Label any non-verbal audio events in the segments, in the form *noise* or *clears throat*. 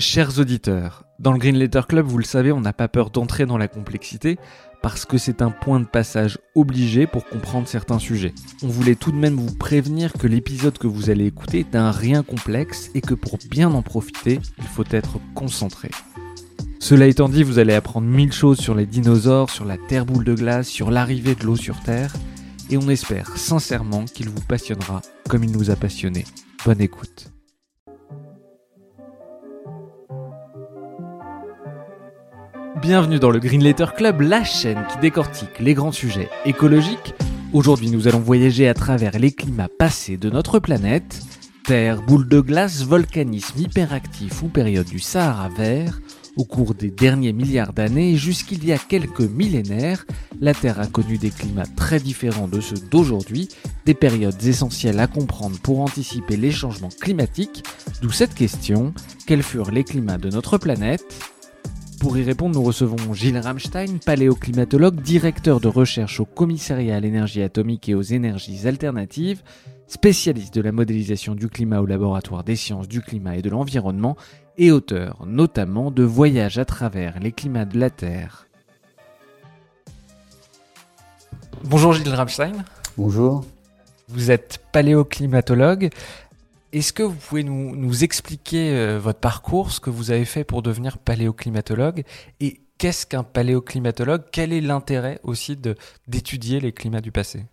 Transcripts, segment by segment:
Chers auditeurs, dans le Green Letter Club, vous le savez, on n'a pas peur d'entrer dans la complexité parce que c'est un point de passage obligé pour comprendre certains sujets. On voulait tout de même vous prévenir que l'épisode que vous allez écouter est un rien complexe et que pour bien en profiter, il faut être concentré. Cela étant dit, vous allez apprendre mille choses sur les dinosaures, sur la Terre boule de glace, sur l'arrivée de l'eau sur Terre, et on espère sincèrement qu'il vous passionnera comme il nous a passionnés. Bonne écoute. Bienvenue dans le Green Letter Club, la chaîne qui décortique les grands sujets écologiques. Aujourd'hui, nous allons voyager à travers les climats passés de notre planète. Terre, boule de glace, volcanisme hyperactif ou période du Sahara vert. Au cours des derniers milliards d'années, jusqu'il y a quelques millénaires, la Terre a connu des climats très différents de ceux d'aujourd'hui, des périodes essentielles à comprendre pour anticiper les changements climatiques, d'où cette question, quels furent les climats de notre planète? Pour y répondre, nous recevons Gilles Ramstein, paléoclimatologue, directeur de recherche au commissariat à l'énergie atomique et aux énergies alternatives, spécialiste de la modélisation du climat au laboratoire des sciences du climat et de l'environnement et auteur notamment de Voyages à travers les climats de la Terre. Bonjour Gilles Ramstein. Bonjour. Vous êtes paléoclimatologue. Est-ce que vous pouvez nous, expliquer euh, votre parcours, ce que vous avez fait pour devenir paléoclimatologue et qu'est-ce qu'un paléoclimatologue? Quel est l'intérêt aussi d'étudier les climats du passé?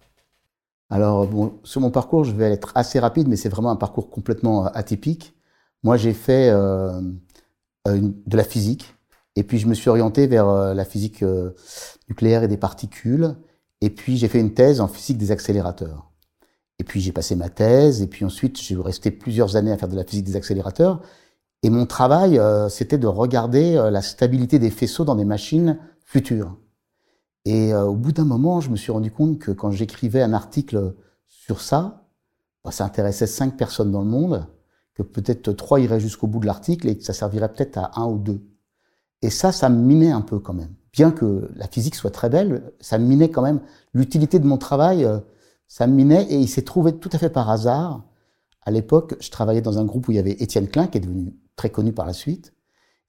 Alors, sur mon parcours, je vais être assez rapide, mais c'est vraiment un parcours complètement euh, atypique. Moi, j'ai fait euh, de la physique et puis je me suis orienté vers la physique nucléaire et des particules et puis j'ai fait une thèse en physique des accélérateurs. Et puis j'ai passé ma thèse, et puis ensuite j'ai resté plusieurs années à faire de la physique des accélérateurs. Et mon travail, euh, c'était de regarder euh, la stabilité des faisceaux dans des machines futures. Et euh, au bout d'un moment, je me suis rendu compte que quand j'écrivais un article sur ça, bah, ça intéressait cinq personnes dans le monde, que peut-être trois iraient jusqu'au bout de l'article et que ça servirait peut-être à un ou deux. Et ça, ça me minait un peu quand même. Bien que la physique soit très belle, ça me minait quand même l'utilité de mon travail ça me minait et il s'est trouvé tout à fait par hasard. À l'époque, je travaillais dans un groupe où il y avait Étienne Klein, qui est devenu très connu par la suite,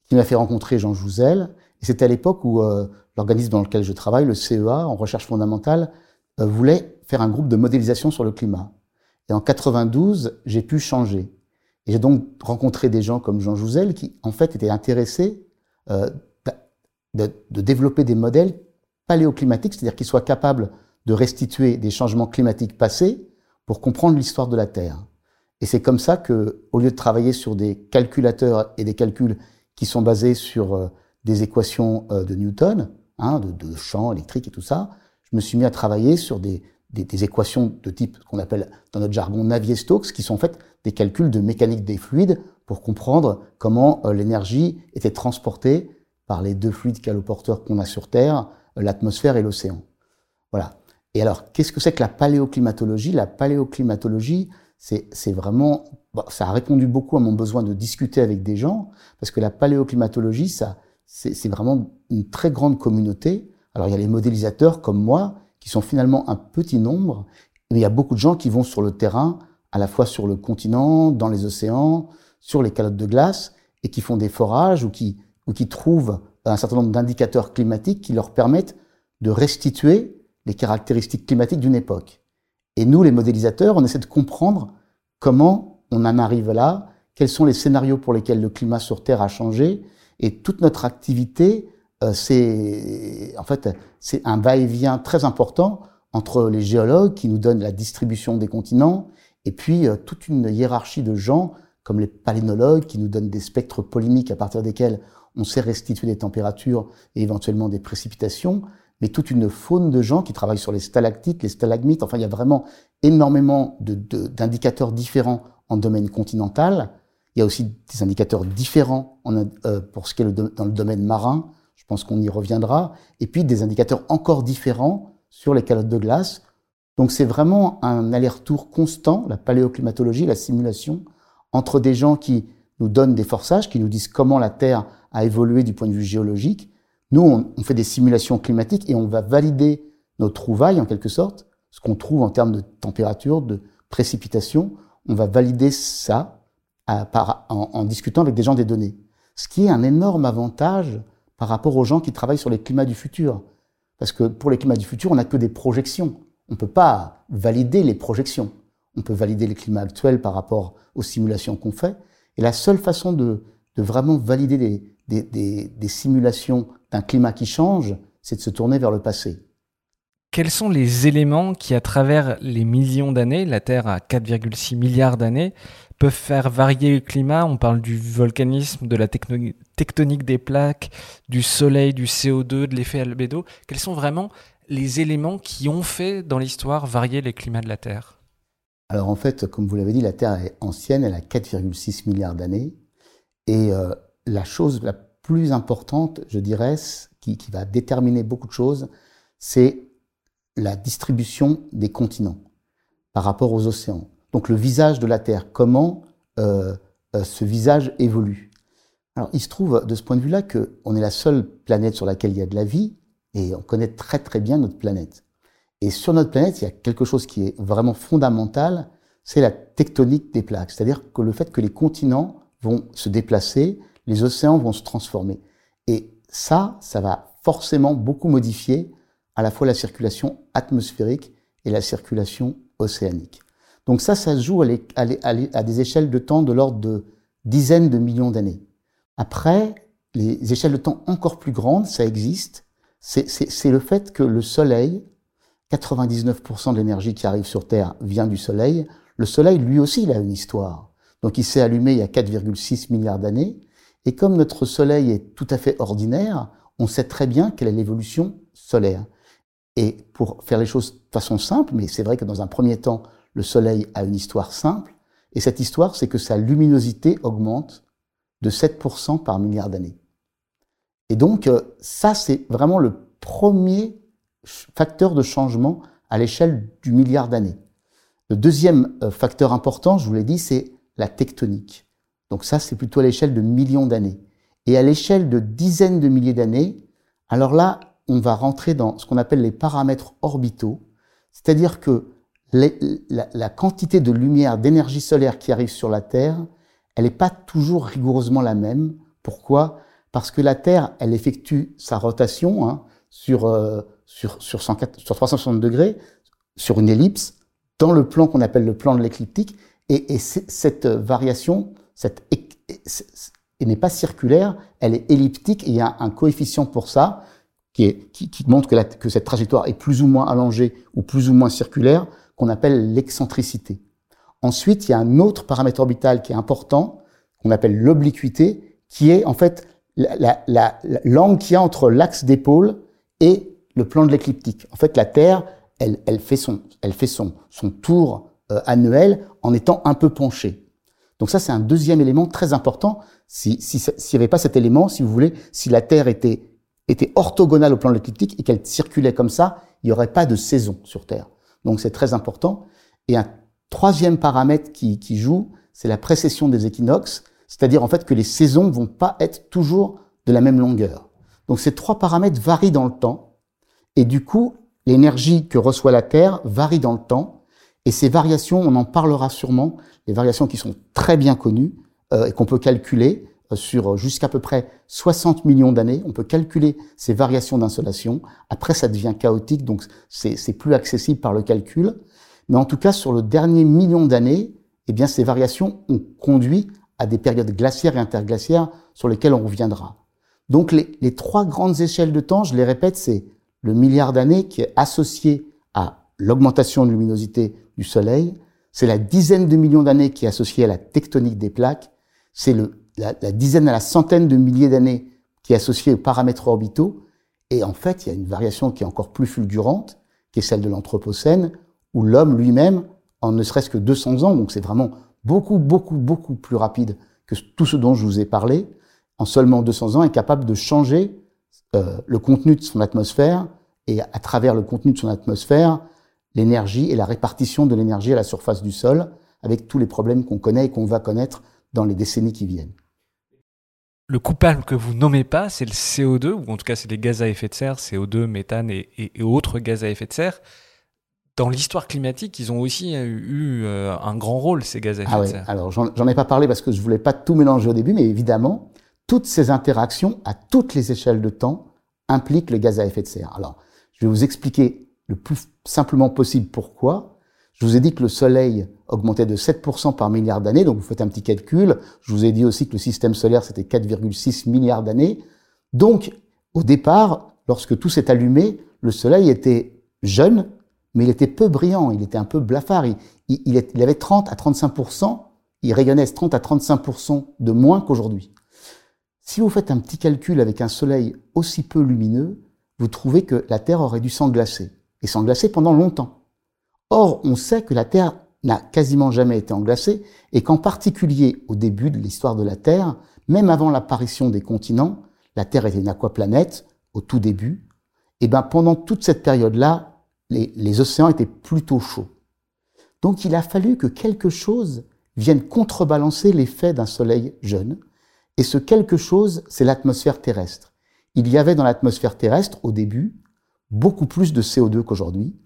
qui m'a fait rencontrer Jean Jouzel. Et c'était à l'époque où euh, l'organisme dans lequel je travaille, le CEA, en recherche fondamentale, euh, voulait faire un groupe de modélisation sur le climat. Et en 92, j'ai pu changer. Et j'ai donc rencontré des gens comme Jean Jouzel qui, en fait, étaient intéressés euh, de, de, développer des modèles paléoclimatiques, c'est-à-dire qu'ils soient capables de restituer des changements climatiques passés pour comprendre l'histoire de la Terre. Et c'est comme ça que, au lieu de travailler sur des calculateurs et des calculs qui sont basés sur euh, des équations euh, de Newton, hein, de, champs électriques et tout ça, je me suis mis à travailler sur des, des, équations de type qu'on appelle dans notre jargon Navier-Stokes, qui sont en fait des calculs de mécanique des fluides pour comprendre comment euh, l'énergie était transportée par les deux fluides caloporteurs qu'on a sur Terre, l'atmosphère et l'océan. Voilà. Et alors, qu'est-ce que c'est que la paléoclimatologie? La paléoclimatologie, c'est vraiment, ça a répondu beaucoup à mon besoin de discuter avec des gens, parce que la paléoclimatologie, c'est vraiment une très grande communauté. Alors, il y a les modélisateurs comme moi, qui sont finalement un petit nombre, mais il y a beaucoup de gens qui vont sur le terrain, à la fois sur le continent, dans les océans, sur les calottes de glace, et qui font des forages ou qui trouvent un certain nombre d'indicateurs climatiques qui leur permettent de restituer les caractéristiques climatiques d'une époque. Et nous, les modélisateurs, on essaie de comprendre comment on en arrive là, quels sont les scénarios pour lesquels le climat sur Terre a changé, et toute notre activité, euh, c'est en fait c'est un va-et-vient très important entre les géologues qui nous donnent la distribution des continents, et puis euh, toute une hiérarchie de gens comme les palénologues qui nous donnent des spectres polymiques à partir desquels on sait restituer des températures et éventuellement des précipitations mais toute une faune de gens qui travaillent sur les stalactites, les stalagmites. Enfin, il y a vraiment énormément d'indicateurs différents en domaine continental. Il y a aussi des indicateurs différents en, euh, pour ce qui est dans le domaine marin. Je pense qu'on y reviendra. Et puis des indicateurs encore différents sur les calottes de glace. Donc c'est vraiment un aller-retour constant, la paléoclimatologie, la simulation, entre des gens qui nous donnent des forçages, qui nous disent comment la Terre a évolué du point de vue géologique, nous, on, fait des simulations climatiques et on va valider nos trouvailles en quelque sorte, ce qu'on trouve en termes de température, de précipitation. On va valider ça en, discutant avec des gens des données. ce qui est un énorme avantage par rapport aux gens qui travaillent sur les climats du futur. Parce que pour les climats du futur, on n'a que des projections. On ne peut pas valider les projections. On peut valider les climats actuels par rapport aux simulations qu'on fait. Et la seule façon de, vraiment valider des, des simulations d'un climat qui change, c'est de se tourner vers le passé. Quels sont les éléments qui, à travers les millions d'années, la Terre a 4,6 milliards d'années, peuvent faire varier le climat? On parle du volcanisme, de la tectonique des plaques, du soleil, du CO2, de l'effet albédo. Quels sont vraiment les éléments qui ont fait dans l'histoire varier les climats de la Terre? Alors en fait, comme vous l'avez dit, la Terre est ancienne, elle a 4,6 milliards d'années. Et euh, la chose la plus importante, je dirais, qui, va déterminer beaucoup de choses, c'est la distribution des continents par rapport aux océans. Donc le visage de la Terre, comment euh, euh, ce visage évolue. Alors il se trouve de ce point de vue-là qu'on est la seule planète sur laquelle il y a de la vie et on connaît très très bien notre planète. Et sur notre planète, il y a quelque chose qui est vraiment fondamental, c'est la tectonique des plaques, c'est-à-dire que le fait que les continents vont se déplacer, les océans vont se transformer. Et ça, ça va forcément beaucoup modifier à la fois la circulation atmosphérique et la circulation océanique. Donc ça, ça se joue à, des échelles de temps de l'ordre de dizaines de millions d'années. Après, les échelles de temps encore plus grandes, ça existe. C'est le fait que le Soleil, 99% de l'énergie qui arrive sur Terre vient du Soleil. Le Soleil, lui aussi, il a une histoire. Donc il s'est allumé il y a 4,6 milliards d'années. Et comme notre Soleil est tout à fait ordinaire, on sait très bien quelle est l'évolution solaire. Et pour faire les choses de façon simple, mais c'est vrai que dans un premier temps, le Soleil a une histoire simple, et cette histoire, c'est que sa luminosité augmente de 7% par milliard d'années. Et donc, euh, ça, c'est vraiment le premier facteur de changement à l'échelle du milliard d'années. Le deuxième euh, facteur important, je vous l'ai dit, c'est la tectonique. Donc ça, c'est plutôt à l'échelle de millions d'années. Et à l'échelle de dizaines de milliers d'années, alors là, on va rentrer dans ce qu'on appelle les paramètres orbitaux, c'est-à-dire que la, quantité de lumière, d'énergie solaire qui arrive sur la Terre, elle n'est pas toujours rigoureusement la même. Pourquoi? Parce que la Terre, elle effectue sa rotation hein, sur, euh, sur, sur, 360 degrés, sur une ellipse, dans le plan qu'on appelle le plan de l'écliptique, et, cette variation, cette, n'est pas circulaire, elle est elliptique, et il y a un coefficient pour ça, qui, montre que, cette trajectoire est plus ou moins allongée ou plus ou moins circulaire, qu'on appelle l'excentricité. Ensuite, il y a un autre paramètre orbital qui est important, qu'on appelle l'obliquité, qui est en fait l'angle qu'il y a entre l'axe d'épaule et le plan de l'écliptique. En fait, la Terre, elle, fait son, elle fait son, son tour euh, annuel en étant un peu penchée. Donc ça, c'est un deuxième élément très important. S'il si, n'y avait pas cet élément, si vous voulez, si la Terre était était orthogonale au plan de l'écliptique et qu'elle circulait comme ça, il n'y aurait pas de saison sur Terre. Donc c'est très important. Et un troisième paramètre qui, qui joue, c'est la précession des équinoxes, c'est-à-dire en fait que les saisons vont pas être toujours de la même longueur. Donc ces trois paramètres varient dans le temps, et du coup, l'énergie que reçoit la Terre varie dans le temps, et ces variations, on en parlera sûrement, les variations qui sont très bien connues euh, et qu'on peut calculer, sur jusqu'à peu près 60 millions d'années. On peut calculer ces variations d'insolation. Après, ça devient chaotique, donc c'est plus accessible par le calcul. Mais en tout cas, sur le dernier million d'années, eh bien, ces variations ont conduit à des périodes glaciaires et interglaciaires sur lesquelles on reviendra. Donc, les, les trois grandes échelles de temps, je les répète, c'est le milliard d'années qui est associé à l'augmentation de luminosité du Soleil, c'est la dizaine de millions d'années qui est associée à la tectonique des plaques, c'est le la, dizaine à la centaine de milliers d'années qui est associée aux paramètres orbitaux. Et en fait, il y a une variation qui est encore plus fulgurante, qui est celle de l'Anthropocène, où l'homme lui-même, en ne serait-ce que 200 ans, donc c'est vraiment beaucoup, beaucoup, beaucoup plus rapide que tout ce dont je vous ai parlé, en seulement 200 ans, est capable de changer euh, le contenu de son atmosphère. Et à travers le contenu de son atmosphère, l'énergie et la répartition de l'énergie à la surface du sol, avec tous les problèmes qu'on connaît et qu'on va connaître dans les décennies qui viennent le coupable que vous nommez pas, c'est le CO2, ou en tout cas c'est les gaz à effet de serre, CO2, méthane et, autres gaz à effet de serre. Dans l'histoire climatique, ils ont aussi eu euh, un grand rôle, ces gaz à effet ah de serre. Alors, j'en ai pas parlé parce que je voulais pas tout mélanger au début, mais évidemment, toutes ces interactions à toutes les échelles de temps impliquent le gaz à effet de serre. Alors, je vais vous expliquer le plus simplement possible pourquoi? Je vous ai dit que le Soleil augmentait de 7% par milliard d'années, donc vous faites un petit calcul. Je vous ai dit aussi que le système solaire, c'était 4,6 milliards d'années. Donc, au départ, lorsque tout s'est allumé, le Soleil était jeune, mais il était peu brillant, il était un peu blafard. Il, il avait 30 à 35%, il rayonnait 30 à 35% de moins qu'aujourd'hui. Si vous faites un petit calcul avec un Soleil aussi peu lumineux, vous trouvez que la Terre aurait dû s'englacer, et s'englacer pendant longtemps. Or, on sait que la Terre n'a quasiment jamais été englacée, et qu'en particulier au début de l'histoire de la Terre, même avant l'apparition des continents, la Terre était une aquaplanète, au tout début, et ben pendant toute cette période-là, les océans étaient plutôt chauds. Donc il a fallu que quelque chose vienne contrebalancer l'effet d'un soleil jeune, et ce quelque chose, c'est l'atmosphère terrestre il y avait dans l'atmosphère terrestre, au début, beaucoup plus de CO2 qu'aujourd'hui,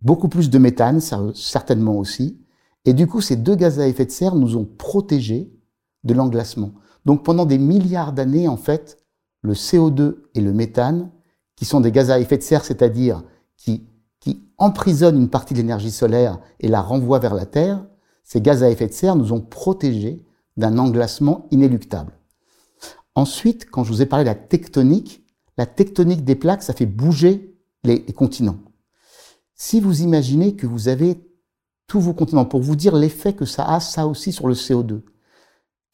beaucoup plus de méthane, certainement aussi. Et du coup, ces deux gaz à effet de serre nous ont protégés de l'englacement. Donc pendant des milliards d'années, en fait, le CO2 et le méthane, qui sont des gaz à effet de serre, c'est-à-dire qui, qui emprisonnent une partie de l'énergie solaire et la renvoient vers la Terre, ces gaz à effet de serre nous ont protégés d'un englacement inéluctable. Ensuite, quand je vous ai parlé de la tectonique, la tectonique des plaques, ça fait bouger les, continents. Si vous imaginez que vous avez tous vos continents, pour vous dire l'effet que ça a, ça aussi, sur le CO2,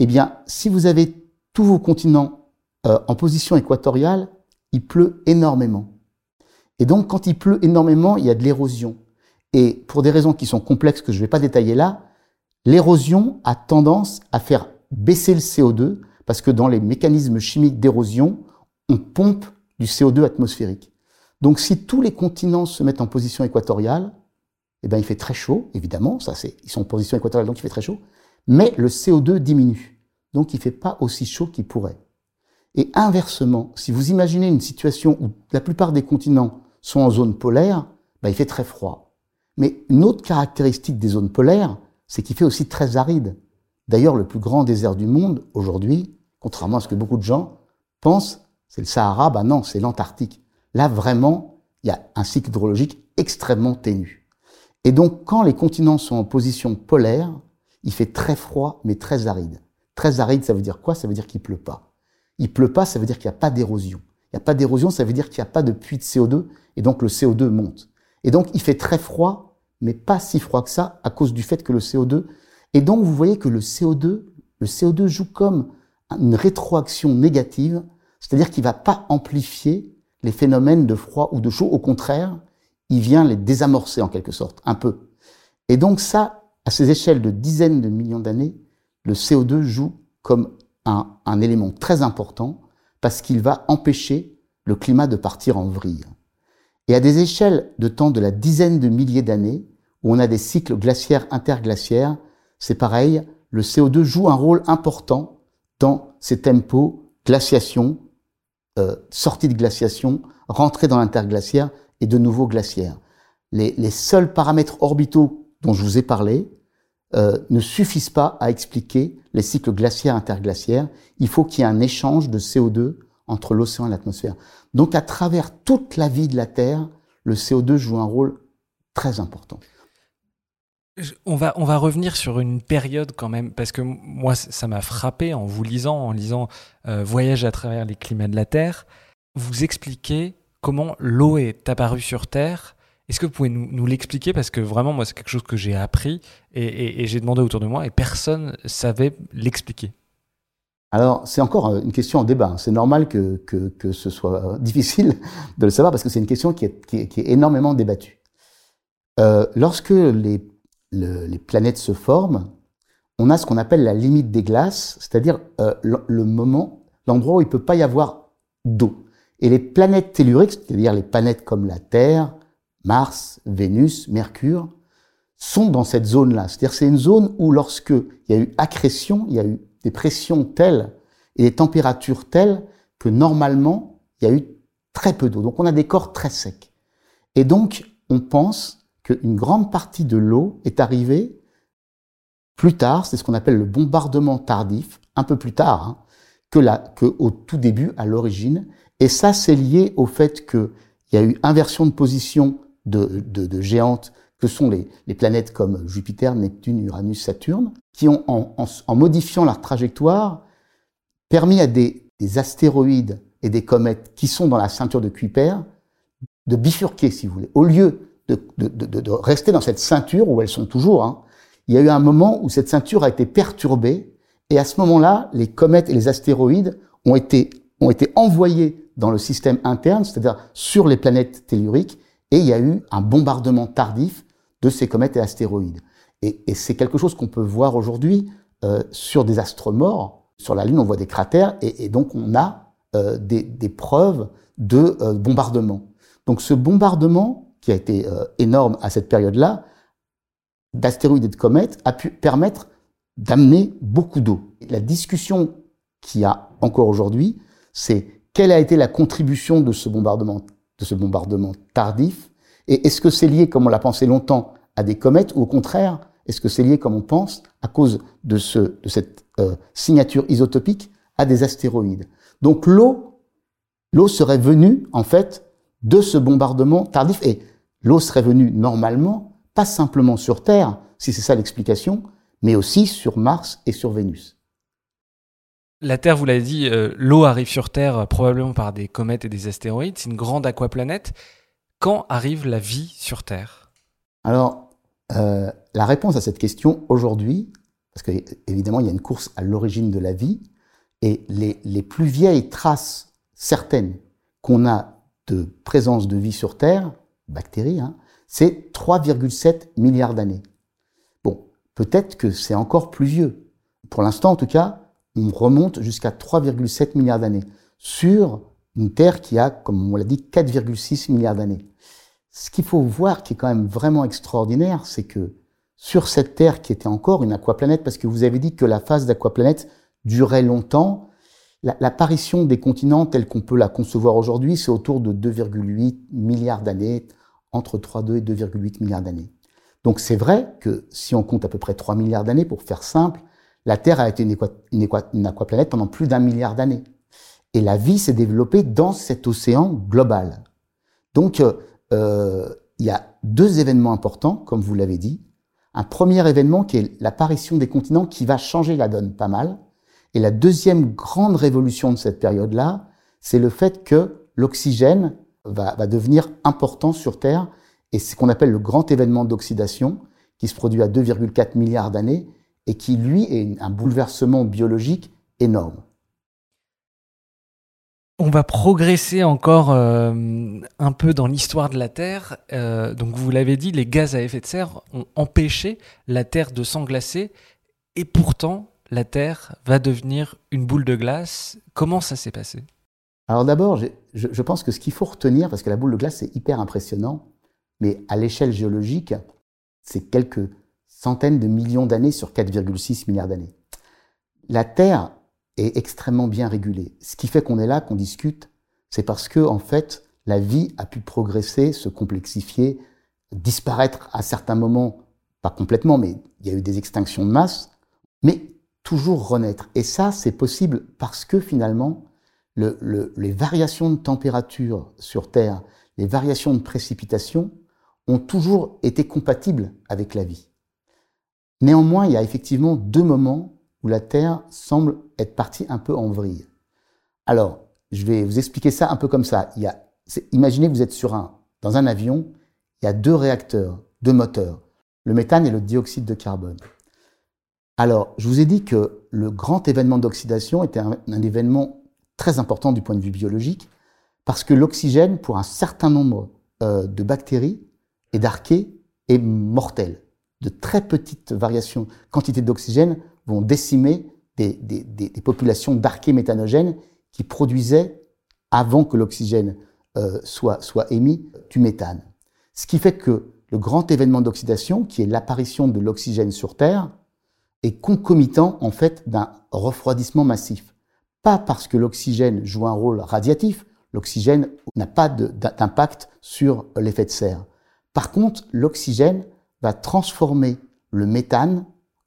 eh bien, si vous avez tous vos continents euh, en position équatoriale, il pleut énormément. Et donc, quand il pleut énormément, il y a de l'érosion. Et pour des raisons qui sont complexes que je ne vais pas détailler là, l'érosion a tendance à faire baisser le CO2, parce que dans les mécanismes chimiques d'érosion, on pompe du CO2 atmosphérique. Donc si tous les continents se mettent en position équatoriale, eh ben il fait très chaud, évidemment, ça c'est ils sont en position équatoriale donc il fait très chaud, mais le CO2 diminue. Donc il fait pas aussi chaud qu'il pourrait. Et inversement, si vous imaginez une situation où la plupart des continents sont en zone polaire, ben, il fait très froid. Mais une autre caractéristique des zones polaires, c'est qu'il fait aussi très aride. D'ailleurs, le plus grand désert du monde, aujourd'hui, contrairement à ce que beaucoup de gens pensent, c'est le Sahara, ben non, c'est l'Antarctique. Là, vraiment, il y a un cycle hydrologique extrêmement ténu. Et donc, quand les continents sont en position polaire, il fait très froid, mais très aride. Très aride, ça veut dire quoi? Ça veut dire qu'il pleut pas. Il pleut pas, ça veut dire qu'il n'y a pas d'érosion. Il n'y a pas d'érosion, ça veut dire qu'il n'y a pas de puits de CO2, et donc le CO2 monte. Et donc, il fait très froid, mais pas si froid que ça, à cause du fait que le CO2 et donc, vous voyez que le CO2, le CO2 joue comme une rétroaction négative, c'est-à-dire qu'il ne va pas amplifier les phénomènes de froid ou de chaud. Au contraire, il vient les désamorcer en quelque sorte, un peu. Et donc ça, à ces échelles de dizaines de millions d'années, le CO2 joue comme un, élément très important parce qu'il va empêcher le climat de partir en vrille. Et à des échelles de temps de la dizaine de milliers d'années, où on a des cycles glaciaires interglaciaires, c'est pareil, le CO2 joue un rôle important dans ces tempos, glaciation, euh, sortie de glaciation, rentrée dans l'interglaciaire et de nouveau glaciaire. Les, seuls paramètres orbitaux dont je vous ai parlé euh, ne suffisent pas à expliquer les cycles glaciaires interglaciaires. Il faut qu'il y ait un échange de CO2 entre l'océan et l'atmosphère. Donc à travers toute la vie de la Terre, le CO2 joue un rôle très important. On va, on va revenir sur une période quand même, parce que moi, ça m'a frappé en vous lisant, en lisant euh, Voyage à travers les climats de la Terre. Vous expliquez comment l'eau est apparue sur Terre. Est-ce que vous pouvez nous, l'expliquer? Parce que vraiment, moi, c'est quelque chose que j'ai appris et, j'ai demandé autour de moi et personne savait l'expliquer. Alors, c'est encore euh, une question en débat. C'est normal que, que, ce soit *laughs* difficile de le savoir parce que c'est une question qui est, qui énormément débattue. Euh, lorsque les les planètes se forment, on a ce qu'on appelle la limite des glaces, c'est-à-dire euh, le, moment, l'endroit où il ne peut pas y avoir d'eau. Et les planètes telluriques, c'est-à-dire les planètes comme la Terre, Mars, Vénus, Mercure, sont dans cette zone-là. C'est-à-dire c'est une zone où lorsque il y a eu accrétion, il y a eu des pressions telles et des températures telles que normalement, il y a eu très peu d'eau. Donc on a des corps très secs. Et donc, on pense qu'une grande partie de l'eau est arrivée plus tard, c'est ce qu'on appelle le bombardement tardif, un peu plus tard, hein, que, au tout début, à l'origine. Et ça, c'est lié au fait qu'il y a eu inversion de position de, géantes que sont les, planètes comme Jupiter, Neptune, Uranus, Saturne, qui ont, en modifiant leur trajectoire, permis à des, des, astéroïdes et des comètes qui sont dans la ceinture de Kuiper de bifurquer, si vous voulez. Au lieu de, de, de rester dans cette ceinture où elles sont toujours, hein, il y a eu un moment où cette ceinture a été perturbée, et à ce moment-là, les comètes et les astéroïdes ont été, ont été envoyés dans le système interne, c'est-à-dire sur les planètes telluriques, et il y a eu un bombardement tardif de ces comètes et astéroïdes. Et, et c'est quelque chose qu'on peut voir aujourd'hui euh, sur des astres morts. Sur la Lune, on voit des cratères, et, et donc on a euh, des, des, preuves de euh, bombardement. Donc ce bombardement, qui a été euh, énorme à cette période-là, d'astéroïdes et de comètes, a pu permettre d'amener beaucoup d'eau. La discussion qu'il y a encore aujourd'hui, c'est quelle a été la contribution de ce bombardement, de ce bombardement tardif, et est-ce que c'est lié, comme on l'a pensé longtemps, à des comètes, ou au contraire, est-ce que c'est lié, comme on pense, à cause de, ce, de cette euh, signature isotopique, à des astéroïdes? Donc l'eau, l'eau serait venue, en fait, de ce bombardement tardif, et l'eau serait venue normalement, pas simplement sur Terre, si c'est ça l'explication, mais aussi sur Mars et sur Vénus. La Terre, vous l'avez dit, euh, l'eau arrive sur Terre euh, probablement par des comètes et des astéroïdes. C'est une grande aquaplanète. Quand arrive la vie sur Terre? Alors, euh, la réponse à cette question aujourd'hui, parce qu'évidemment, il y a une course à l'origine de la vie, et les, les plus vieilles traces certaines qu'on a de présence de vie sur Terre, bactéries, hein, c'est 3,7 milliards d'années. Peut-être que c'est encore plus vieux. Pour l'instant, en tout cas, on remonte jusqu'à 3,7 milliards d'années sur une Terre qui a, comme on l'a dit, 4,6 milliards d'années. Ce qu'il faut voir qui est quand même vraiment extraordinaire, c'est que sur cette Terre qui était encore une aquaplanète, parce que vous avez dit que la phase d'aquaplanète durait longtemps, l'apparition des continents tels qu'on peut la concevoir aujourd'hui, c'est autour de 2,8 milliards d'années, entre 3,2 et 2,8 milliards d'années. Donc c'est vrai que si on compte à peu près 3 milliards d'années, pour faire simple, la Terre a été une, une, aquaplanète pendant plus d'un milliard d'années. Et la vie s'est développée dans cet océan global. Donc euh, euh, il y a deux événements importants, comme vous l'avez dit. Un premier événement qui est l'apparition des continents qui va changer la donne pas mal. Et la deuxième grande révolution de cette période-là, c'est le fait que l'oxygène va, devenir important sur Terre et c'est ce qu'on appelle le grand événement d'oxydation, qui se produit à 2,4 milliards d'années et qui, lui, est un bouleversement biologique énorme. On va progresser encore euh, un peu dans l'histoire de la Terre. Euh, donc vous l'avez dit, les gaz à effet de serre ont empêché la Terre de s'englacer et pourtant la Terre va devenir une boule de glace. Comment ça s'est passé? Alors d'abord, je, pense que ce qu'il faut retenir, parce que la boule de glace c'est hyper impressionnant, mais à l'échelle géologique, c'est quelques centaines de millions d'années sur 4,6 milliards d'années. La Terre est extrêmement bien régulée. Ce qui fait qu'on est là, qu'on discute, c'est parce que, en fait, la vie a pu progresser, se complexifier, disparaître à certains moments, pas complètement, mais il y a eu des extinctions de masse, mais toujours renaître. Et ça, c'est possible parce que finalement, le, le, les variations de température sur Terre, les variations de précipitation, ont toujours été compatibles avec la vie. Néanmoins, il y a effectivement deux moments où la Terre semble être partie un peu en vrille. Alors, je vais vous expliquer ça un peu comme ça. Imaginez que vous êtes sur un, dans un avion, il y a deux réacteurs, deux moteurs, le méthane et le dioxyde de carbone. Alors, je vous ai dit que le grand événement d'oxydation était un, événement très important du point de vue biologique, parce que l'oxygène, pour un certain nombre euh, de bactéries, et d'archée est mortel. De très petites variations, quantités d'oxygène vont décimer des, populations d'archées méthanogènes qui produisaient, avant que l'oxygène euh, soit, soit émis, du méthane. Ce qui fait que le grand événement d'oxydation, qui est l'apparition de l'oxygène sur Terre, est concomitant en fait d'un refroidissement massif. Pas parce que l'oxygène joue un rôle radiatif, l'oxygène n'a pas d'impact sur l'effet de serre. Par contre, l'oxygène va transformer le méthane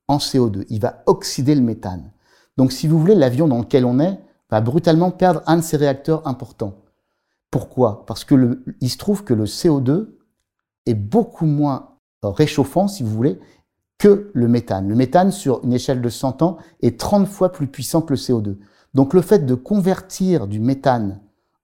en CO2. Il va oxyder le méthane. Donc, si vous voulez, l'avion dans lequel on est, va brutalement perdre un de ses réacteurs importants. Pourquoi? Parce que il se trouve que le CO2 est beaucoup moins réchauffant, si vous voulez, que le méthane. Le méthane, sur une échelle de 100 ans, est 30 fois plus puissant que le CO2. Donc le fait de convertir du méthane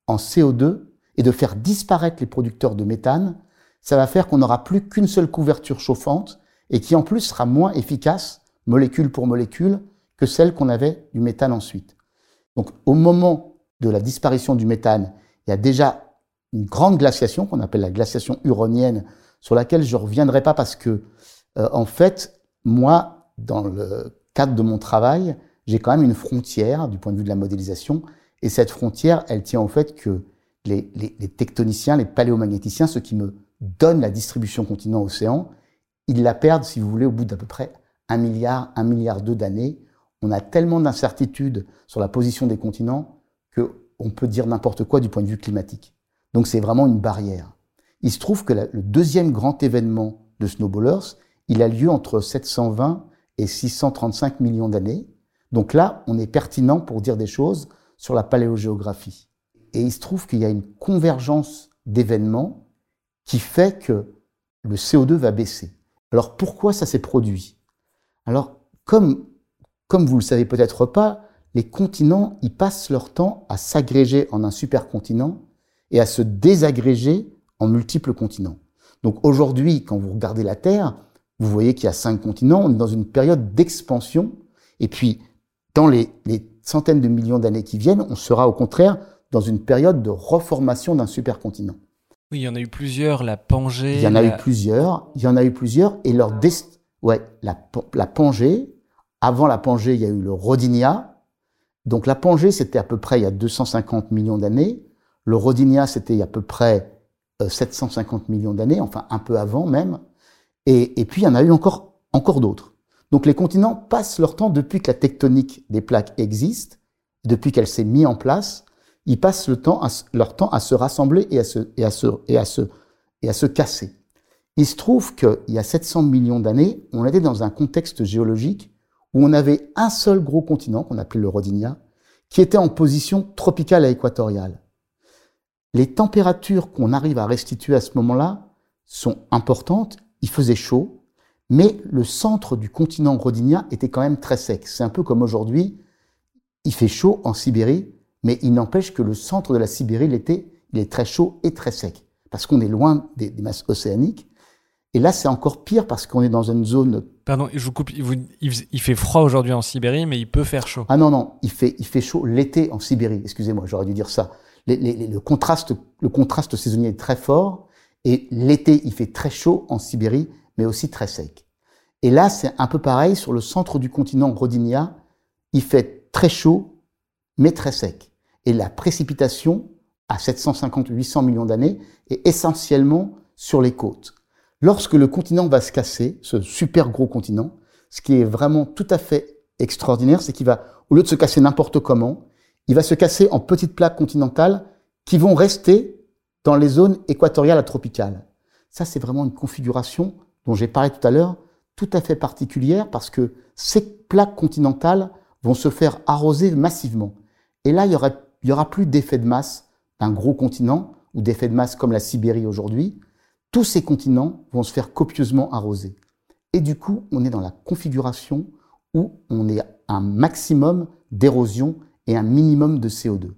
en CO2 et de faire disparaître les producteurs de méthane, ça va faire qu'on n'aura plus qu'une seule couverture chauffante et qui en plus sera moins efficace, molécule pour molécule, que celle qu'on avait du méthane ensuite. Donc au moment de la disparition du méthane, il y a déjà une grande glaciation qu'on appelle la glaciation huronienne, sur laquelle je ne reviendrai pas parce que, euh, en fait, moi, dans le cadre de mon travail, j'ai quand même une frontière du point de vue de la modélisation, et cette frontière, elle tient au fait que les, tectoniciens, les paléomagnéticiens, ceux qui me donnent la distribution continent-océan, ils la perdent, si vous voulez, au bout d'à peu près un milliard, un milliard deux d'années. On a tellement d'incertitudes sur la position des continents qu'on peut dire n'importe quoi du point de vue climatique. Donc c'est vraiment une barrière. Il se trouve que le deuxième grand événement de Snowballers, il a lieu entre 720 et 635 millions d'années. Donc là, on est pertinent pour dire des choses sur la paléogéographie. Et il se trouve qu'il y a une convergence d'événements qui fait que le CO2 va baisser. Alors pourquoi ça s'est produit? Alors comme, comme vous le savez peut-être pas, les continents, ils passent leur temps à s'agréger en un supercontinent et à se désagréger en multiples continents. Donc aujourd'hui, quand vous regardez la Terre, vous voyez qu'il y a cinq continents, on est dans une période d'expansion, et puis dans les, les centaines de millions d'années qui viennent, on sera au contraire dans une période de reformation d'un supercontinent. Oui, il y en a eu plusieurs, la Pangée. Il y en a eu plusieurs, il y en a eu plusieurs, et leur dest... ouais, la, la Pangée, avant la Pangée, il y a eu le Rodinia. Donc la Pangée, c'était à peu près il y a 250 millions d'années. Le Rodinia, c'était il y a à peu près 750 euh, millions d'années, enfin un peu avant même. Et, puis il y en a eu encore, encore d'autres. Donc les continents passent leur temps depuis que la tectonique des plaques existe, depuis qu'elle s'est mise en place, ils passent leur temps à se rassembler et à se, et à se, et à se, et à se casser. Il se trouve qu'il y a 700 millions d'années, on était dans un contexte géologique où on avait un seul gros continent, qu'on appelait le Rodinia, qui était en position tropicale à équatoriale. Les températures qu'on arrive à restituer à ce moment-là sont importantes, il faisait chaud, mais le centre du continent rhodinien était quand même très sec. C'est un peu comme aujourd'hui, il fait chaud en Sibérie, mais il n'empêche que le centre de la Sibérie, l'été, il est très chaud et très sec, parce qu'on est loin des, des, masses océaniques. Et là, c'est encore pire parce qu'on est dans une zone... Pardon, je vous coupe, il, il fait froid aujourd'hui en Sibérie, mais il peut faire chaud. Ah non, non, il fait, il fait chaud l'été en Sibérie, excusez-moi, j'aurais dû dire ça les, les, le, contraste, le contraste saisonnier est très fort. Et l'été, il fait très chaud en Sibérie, mais aussi très sec. Et là, c'est un peu pareil sur le centre du continent Rodinia. Il fait très chaud, mais très sec. Et la précipitation, à 750-800 millions d'années, est essentiellement sur les côtes. Lorsque le continent va se casser, ce super gros continent, ce qui est vraiment tout à fait extraordinaire, c'est qu'il va, au lieu de se casser n'importe comment, il va se casser en petites plaques continentales qui vont rester dans les zones équatoriales à tropicales. Ça, c'est vraiment une configuration dont j'ai parlé tout à l'heure, tout à fait particulière parce que ces plaques continentales vont se faire arroser massivement. Et là, il y aura, plus d'effet de masse d'un gros continent ou d'effet de masse comme la Sibérie aujourd'hui. Tous ces continents vont se faire copieusement arroser. Et du coup, on est dans la configuration où on est un maximum d'érosion et un minimum de CO2.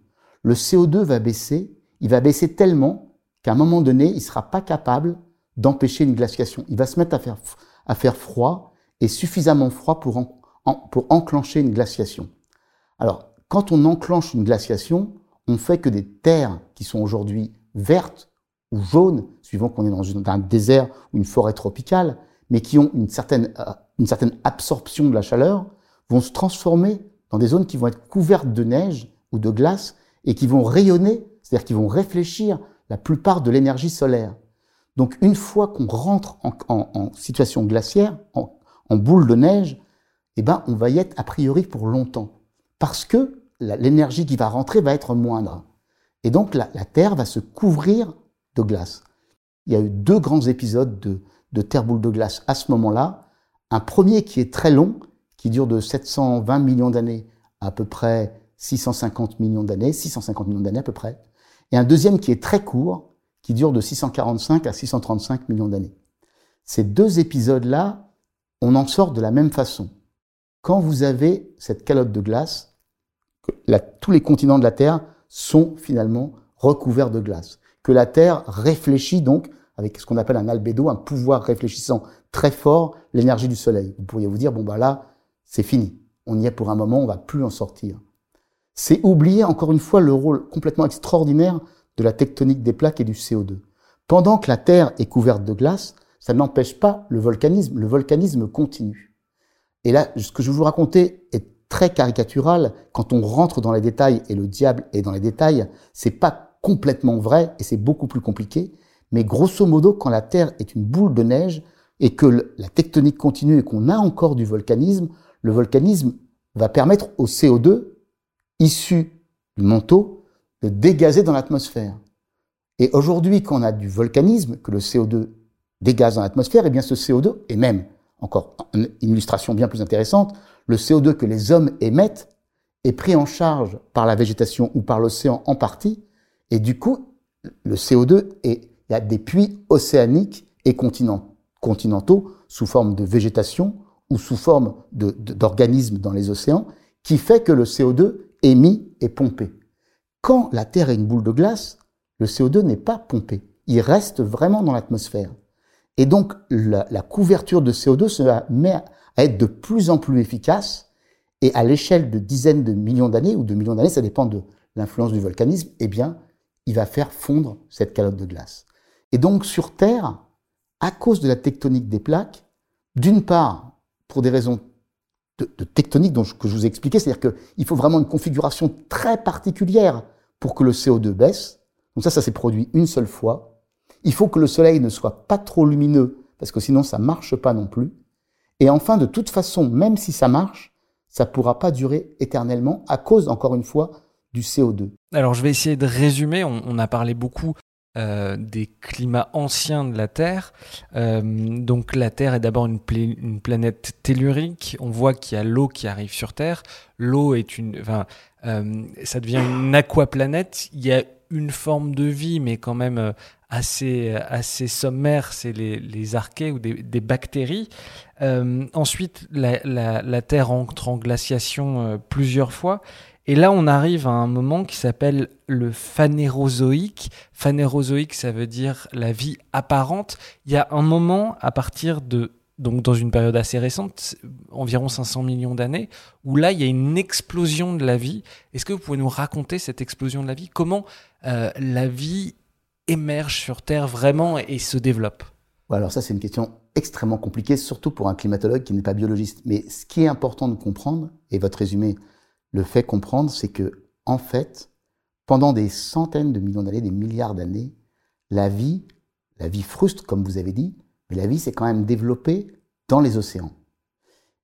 Le CO2 va baisser, il va baisser tellement qu'à un moment donné, il ne sera pas capable d'empêcher une glaciation. Il va se mettre à faire, à faire froid et suffisamment froid pour, en, pour enclencher une glaciation. Alors, quand on enclenche une glaciation, on fait que des terres qui sont aujourd'hui vertes ou jaunes, suivant qu'on est dans un désert ou une forêt tropicale, mais qui ont une certaine, euh, une certaine absorption de la chaleur, vont se transformer dans des zones qui vont être couvertes de neige ou de glace et qui vont rayonner, c'est-à-dire qui vont réfléchir la plupart de l'énergie solaire. Donc une fois qu'on rentre en, situation glaciaire, en, boule de neige, eh ben on va y être a priori pour longtemps, parce que l'énergie qui va rentrer va être moindre. Et donc la, Terre va se couvrir de glace. Il y a eu deux grands épisodes de, de Terre boule de glace à ce moment-là. Un premier qui est très long, qui dure de 720 millions d'années à peu près 650 millions d'années, 650 millions d'années à peu près, et un deuxième qui est très court, qui dure de 645 à 635 millions d'années. Ces deux épisodes-là, on en sort de la même façon. Quand vous avez cette calotte de glace, tous les continents de la Terre sont finalement recouverts de glace. Que la Terre réfléchit donc avec ce qu'on appelle un albédo, un pouvoir réfléchissant très fort, l'énergie du Soleil. Vous pourriez vous dire, bon bah là, c'est fini. On y est pour un moment, on va plus en sortir. C'est oublier encore une fois le rôle complètement extraordinaire de la tectonique des plaques et du CO2. Pendant que la Terre est couverte de glace, ça n'empêche pas le volcanisme. Le volcanisme continue. Et là, ce que je vais vous raconter est très caricatural. Quand on rentre dans les détails, et le diable est dans les détails, c'est pas complètement vrai et c'est beaucoup plus compliqué. Mais grosso modo, quand la Terre est une boule de neige et que la tectonique continue et qu'on a encore du volcanisme, le volcanisme va permettre au CO2 issu du manteau de dégazer dans l'atmosphère. Et aujourd'hui, quand on a du volcanisme, que le CO2 dégaze dans l'atmosphère, et eh bien ce CO2, et même, encore une illustration bien plus intéressante, le CO2 que les hommes émettent est pris en charge par la végétation ou par l'océan en partie, et du coup, le CO2 est, il y a des puits océaniques et continentaux sous forme de végétation ou sous forme d'organismes dans les océans, qui fait que le CO2 émis et pompé. Quand la Terre est une boule de glace, le CO2 n'est pas pompé, il reste vraiment dans l'atmosphère. Et donc la, couverture de CO2 se met à être de plus en plus efficace, et à l'échelle de dizaines de millions d'années, ou de millions d'années, ça dépend de l'influence du volcanisme, eh bien, il va faire fondre cette calotte de glace. Et donc sur Terre, à cause de la tectonique des plaques, d'une part, pour des raisons de, tectonique dont que je vous ai expliqué, c'est-à-dire qu'il faut vraiment une configuration très particulière pour que le CO2 baisse. Donc ça, ça s'est produit une seule fois. Il faut que le soleil ne soit pas trop lumineux, parce que sinon ça marche pas non plus. Et enfin, de toute façon, même si ça marche, ça pourra pas durer éternellement à cause, encore une fois, du CO2. Alors je vais essayer de résumer. On, a parlé beaucoup euh, des climats anciens de la Terre. Euh, donc la Terre est d'abord une, planète tellurique. On voit qu'il y a l'eau qui arrive sur Terre. L'eau est une, enfin, euh, ça devient une aquaplanète. Il y a une forme de vie, mais quand même assez, assez sommaire, c'est les, archées ou des, bactéries. Ensuite, la, Terre entre en glaciation plusieurs fois. Et là, on arrive à un moment qui s'appelle le phanérozoïque. Phanérozoïque, ça veut dire la vie apparente. Il y a un moment à partir de donc dans une période assez récente, environ 500 millions d'années, où là, il y a une explosion de la vie. Est-ce que vous pouvez nous raconter cette explosion de la vie? Comment euh, la vie émerge sur Terre vraiment et, se développe? Alors ça, c'est une question extrêmement compliquée, surtout pour un climatologue qui n'est pas biologiste. Mais ce qui est important de comprendre, et votre résumé le fait comprendre, c'est que, en fait, pendant des centaines de millions d'années, des milliards d'années, la vie, la vie frustre, comme vous avez dit, mais la vie s'est quand même développée dans les océans.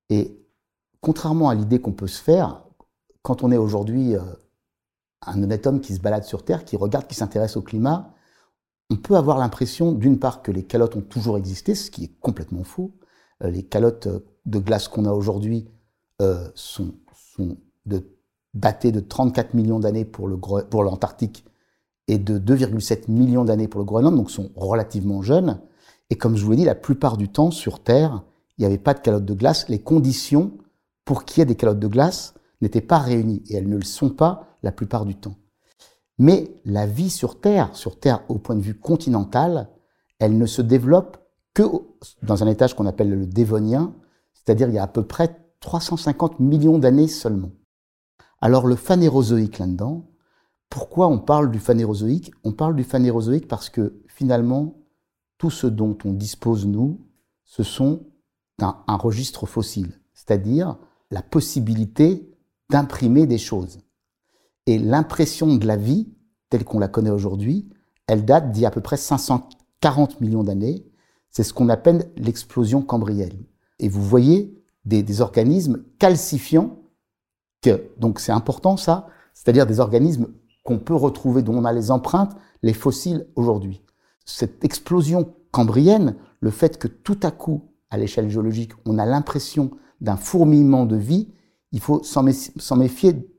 Et contrairement à l'idée qu'on peut se faire, quand on est aujourd'hui euh, un honnête homme qui se balade sur Terre, qui regarde, qui s'intéresse au climat, on peut avoir l'impression, d'une part, que les calottes ont toujours existé, ce qui est complètement faux. Euh, les calottes de glace qu'on a aujourd'hui euh, sont de daté de 34 millions d'années pour l'Antarctique et de 2,7 millions d'années pour le Groenland, donc sont relativement jeunes. Et comme je vous l'ai dit, la plupart du temps sur Terre, il n'y avait pas de calottes de glace. Les conditions pour qu'il y ait des calottes de glace n'étaient pas réunies et elles ne le sont pas la plupart du temps. Mais la vie sur Terre, sur Terre au point de vue continental, elle ne se développe que dans un étage qu'on appelle le Dévonien, c'est-à-dire il y a à peu près 350 millions d'années seulement. Alors le phanérozoïque là-dedans, pourquoi on parle du phanérozoïque? On parle du phanérozoïque parce que finalement, tout ce dont on dispose nous, ce sont un, registre fossile, c'est-à-dire la possibilité d'imprimer des choses. Et l'impression de la vie, telle qu'on la connaît aujourd'hui, elle date d'il y a à peu près 540 millions d'années. C'est ce qu'on appelle l'explosion cambrienne. Et vous voyez des organismes calcifiants donc c'est important ça, c'est-à-dire des organismes qu'on peut retrouver, dont on a les empreintes, les fossiles aujourd'hui. Cette explosion cambrienne, le fait que tout à coup, à l'échelle géologique, on a l'impression d'un fourmillement de vie, il faut s'en méfier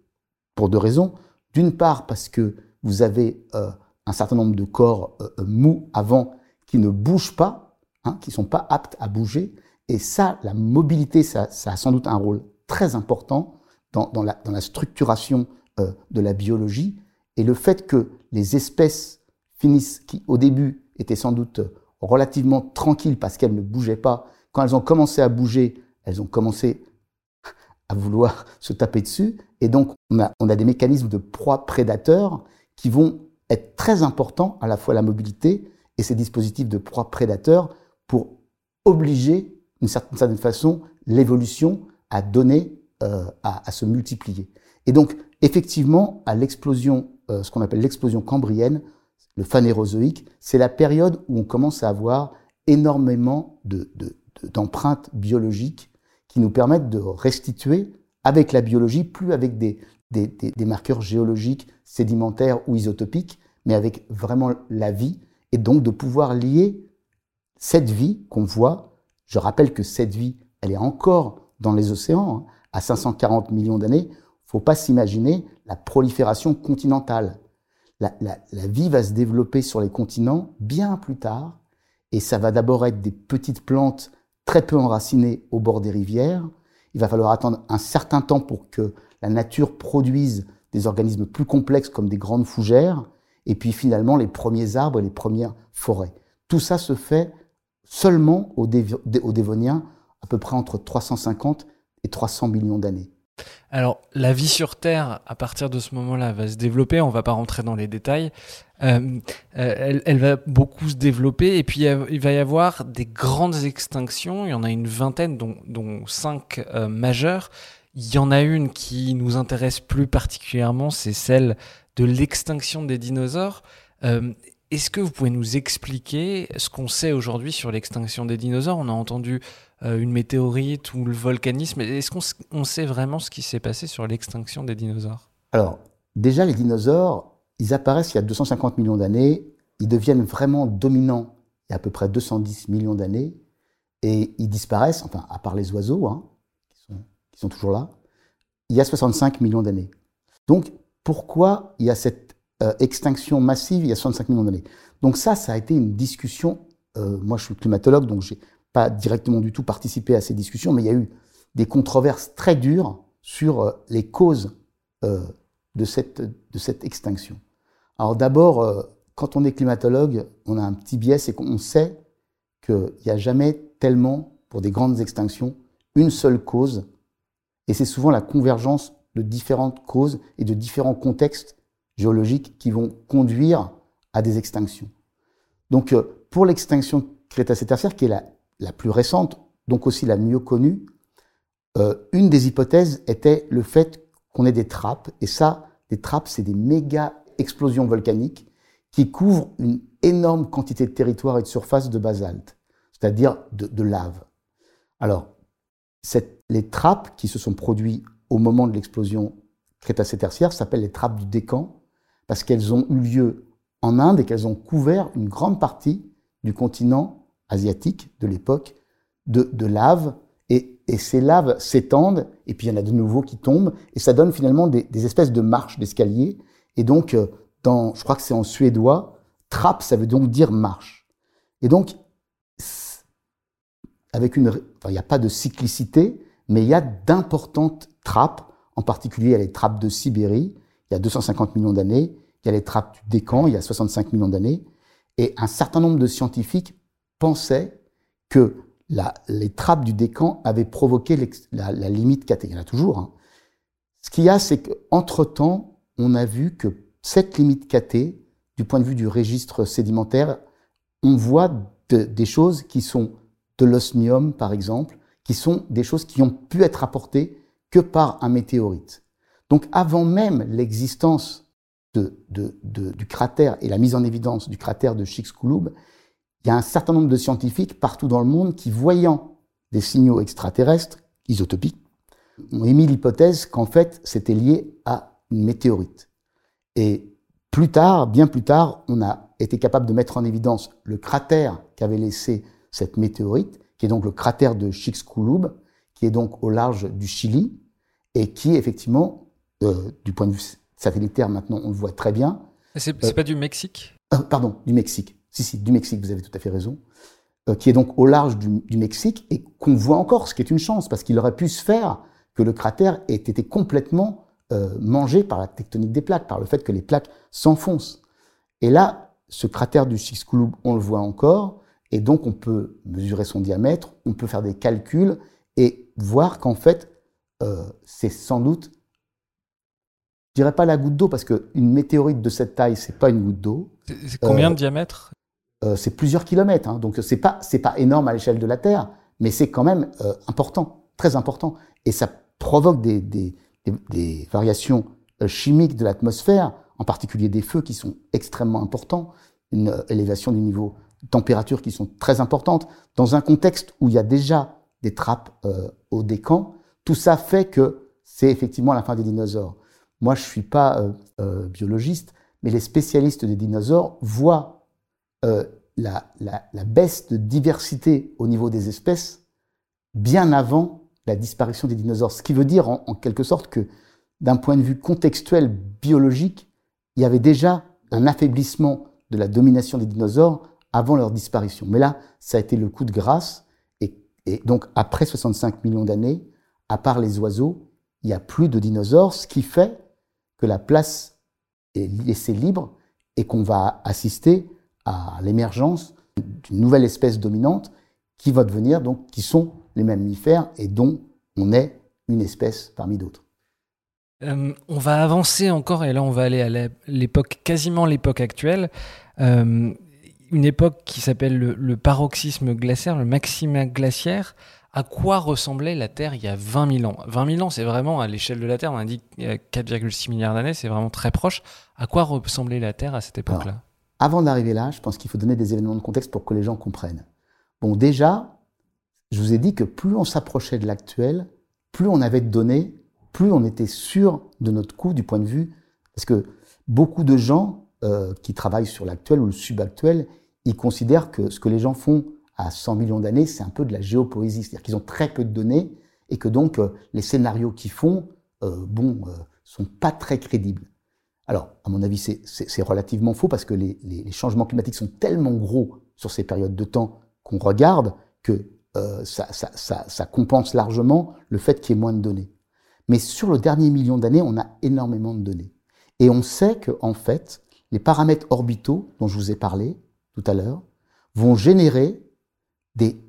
pour deux raisons. D'une part, parce que vous avez euh, un certain nombre de corps euh, euh, mous avant qui ne bougent pas, hein, qui sont pas aptes à bouger. Et ça, la mobilité, ça a sans doute un rôle très important dans, la, structuration euh, de la biologie. Et le fait que les espèces finissent, qui au début étaient sans doute relativement tranquilles parce qu'elles ne bougeaient pas, quand elles ont commencé à bouger, elles ont commencé à vouloir *laughs* se taper dessus. Et donc, on a, on a des mécanismes de proie prédateurs qui vont être très importants, à la fois la mobilité et ces dispositifs de proie prédateurs, pour obliger, d'une certaine façon, l'évolution à donner, euh, à, se multiplier. Et donc, effectivement, à l'explosion, euh, ce qu'on appelle l'explosion cambrienne, le phanérozoïque, c'est la période où on commence à avoir énormément de, de, d'empreintes biologiques qui nous permettent de restituer avec la biologie, plus avec des, des, des, des, marqueurs géologiques, sédimentaires ou isotopiques, mais avec vraiment la vie, et donc de pouvoir lier cette vie qu'on voit. Je rappelle que cette vie, elle est encore dans les océans, hein, à 540 millions d'années. Faut pas s'imaginer la prolifération continentale. La, vie va se développer sur les continents bien plus tard, et ça va d'abord être des petites plantes très peu enracinées au bord des rivières. Il va falloir attendre un certain temps pour que la nature produise des organismes plus complexes comme des grandes fougères, et puis finalement les premiers arbres et les premières forêts. Tout ça se fait seulement au, au Dévonien, à peu près entre 350 et 300 millions d'années. Alors, la vie sur Terre, à partir de ce moment-là, va se développer. On va pas rentrer dans les détails. Euh, euh, elle, va beaucoup se développer. Et puis, il va y avoir des grandes extinctions. Il y en a une vingtaine, dont, cinq euh, majeures. Il y en a une qui nous intéresse plus particulièrement, c'est celle de l'extinction des dinosaures. Euh, Est-ce que vous pouvez nous expliquer ce qu'on sait aujourd'hui sur l'extinction des dinosaures? On a entendu une météorite ou le volcanisme. Est-ce qu'on on sait vraiment ce qui s'est passé sur l'extinction des dinosaures? Alors, déjà, les dinosaures, ils apparaissent il y a 250 millions d'années. Ils deviennent vraiment dominants il y a à peu près 210 millions d'années. Et ils disparaissent, enfin, à part les oiseaux, hein, qui, sont, qui sont toujours là, il y a 65 millions d'années. Donc, pourquoi il y a cette euh, extinction massive il y a 65 millions d'années? Donc ça, ça a été une discussion. Euh, moi, je suis climatologue, donc j'ai pas directement du tout participé à ces discussions, mais il y a eu des controverses très dures sur euh, les causes euh, de, cette, de cette extinction. Alors d'abord, euh, quand on est climatologue, on a un petit biais, c'est qu'on sait qu'il n'y a jamais tellement, pour des grandes extinctions, une seule cause, et c'est souvent la convergence de différentes causes et de différents contextes géologiques qui vont conduire à des extinctions. Donc, pour l'extinction Crétacé-Tertiaire, qui est la, la, plus récente, donc aussi la mieux connue, euh, une des hypothèses était le fait qu'on ait des trappes, et ça, des trappes, c'est des méga explosions volcaniques qui couvrent une énorme quantité de territoire et de surface de basalte, c'est-à-dire de, lave. Alors, les trappes qui se sont produites au moment de l'explosion Crétacé-Tertiaire s'appellent les trappes du Décan, parce qu'elles ont eu lieu en Inde et qu'elles ont couvert une grande partie du continent asiatique de l'époque de, de lave. Et, et, ces laves s'étendent, et puis il y en a de nouveaux qui tombent, et ça donne finalement des, des espèces de marches, d'escaliers. Et donc, euh, dans, je crois que c'est en suédois, trappe, ça veut donc dire marche. Et donc, avec une, enfin, il n'y a pas de cyclicité, mais il y a d'importantes trappes, en particulier il y a les trappes de Sibérie, il y a 250 millions d'années, il y a les trappes du Décan, il y a 65 millions d'années, et un certain nombre de scientifiques pensaient que les trappes du Décan avaient provoqué la, limite KT. Il y en a toujours. Hein. Ce qu'il y a, c'est qu'entre-temps, on a vu que cette limite KT, du point de vue du registre sédimentaire, on voit de, des choses qui sont de l'osmium, par exemple, qui sont des choses qui ont pu être apportées que par un météorite. Donc avant même l'existence du cratère et la mise en évidence du cratère de Chicxulub, il y a un certain nombre de scientifiques partout dans le monde qui, voyant des signaux extraterrestres isotopiques, ont émis l'hypothèse qu'en fait c'était lié à une météorite. Et plus tard, bien plus tard, on a été capable de mettre en évidence le cratère qu'avait laissé cette météorite, qui est donc le cratère de Chicxulub, qui est donc au large du Chili, et qui effectivement du point de vue satellitaire, maintenant, on le voit très bien. C'est pas du Mexique? Pardon, du Mexique. Si, si, du Mexique, vous avez tout à fait raison. qui est donc au large du, du Mexique et qu'on voit encore, ce qui est une chance, parce qu'il aurait pu se faire que le cratère ait été complètement mangé par la tectonique des plaques, par le fait que les plaques s'enfoncent. Et là, ce cratère du Chicxulub, on le voit encore, et donc on peut mesurer son diamètre, on peut faire des calculs et voir qu'en fait, euh, c'est sans doute, je dirais pas la goutte d'eau, parce qu'une météorite de cette taille, c'est pas une goutte d'eau. C'est combien de euh, diamètre? Euh, C'est plusieurs kilomètres, hein, donc c'est pas c'est pas énorme à l'échelle de la Terre, mais c'est quand même important, très important, et ça provoque des, des, variations chimiques de l'atmosphère, en particulier des feux qui sont extrêmement importants, une élévation du niveau de température qui sont très importantes, dans un contexte où il y a déjà des trappes euh, au décan, tout ça fait que c'est effectivement la fin des dinosaures. Moi, je suis pas euh, euh, biologiste, mais les spécialistes des dinosaures voient la, la, baisse de diversité au niveau des espèces bien avant la disparition des dinosaures. Ce qui veut dire en quelque sorte que d'un point de vue contextuel biologique, il y avait déjà un affaiblissement de la domination des dinosaures avant leur disparition. Mais là, ça a été le coup de grâce. Et, donc, après 65 millions d'années, à part les oiseaux, il n'y a plus de dinosaures, ce qui fait que la place est laissée libre et qu'on va assister à l'émergence d'une nouvelle espèce dominante qui va devenir, donc, qui sont les mammifères et dont on est une espèce parmi d'autres. Euh, on va avancer encore et là on va aller à l'époque, quasiment l'époque actuelle. Euh, une époque qui s'appelle le, paroxysme glaciaire, le maxima glaciaire. À quoi ressemblait la Terre il y a 20 000 ans? 20 000 ans, c'est vraiment à l'échelle de la Terre, on a dit 4,6 milliards d'années, c'est vraiment très proche. À quoi ressemblait la Terre à cette époque-là? Avant d'arriver là, je pense qu'il faut donner des événements de contexte pour que les gens comprennent. Bon, déjà, je vous ai dit que plus on s'approchait de l'actuel, plus on avait de données, plus on était sûr de notre coup du point de vue. Parce que beaucoup de gens euh, qui travaillent sur l'actuel ou le subactuel, ils considèrent que ce que les gens font à 100 millions d'années, c'est un peu de la géopoésie, c'est-à-dire qu'ils ont très peu de données et que donc euh, les scénarios qu'ils font, euh, bon, euh, sont pas très crédibles. Alors, à mon avis, c'est relativement faux parce que les, changements climatiques sont tellement gros sur ces périodes de temps qu'on regarde que euh, ça, compense largement le fait qu'il y ait moins de données. Mais sur le dernier million d'années, on a énormément de données. Et on sait que, en fait, les paramètres orbitaux dont je vous ai parlé, tout à l'heure, vont générer des,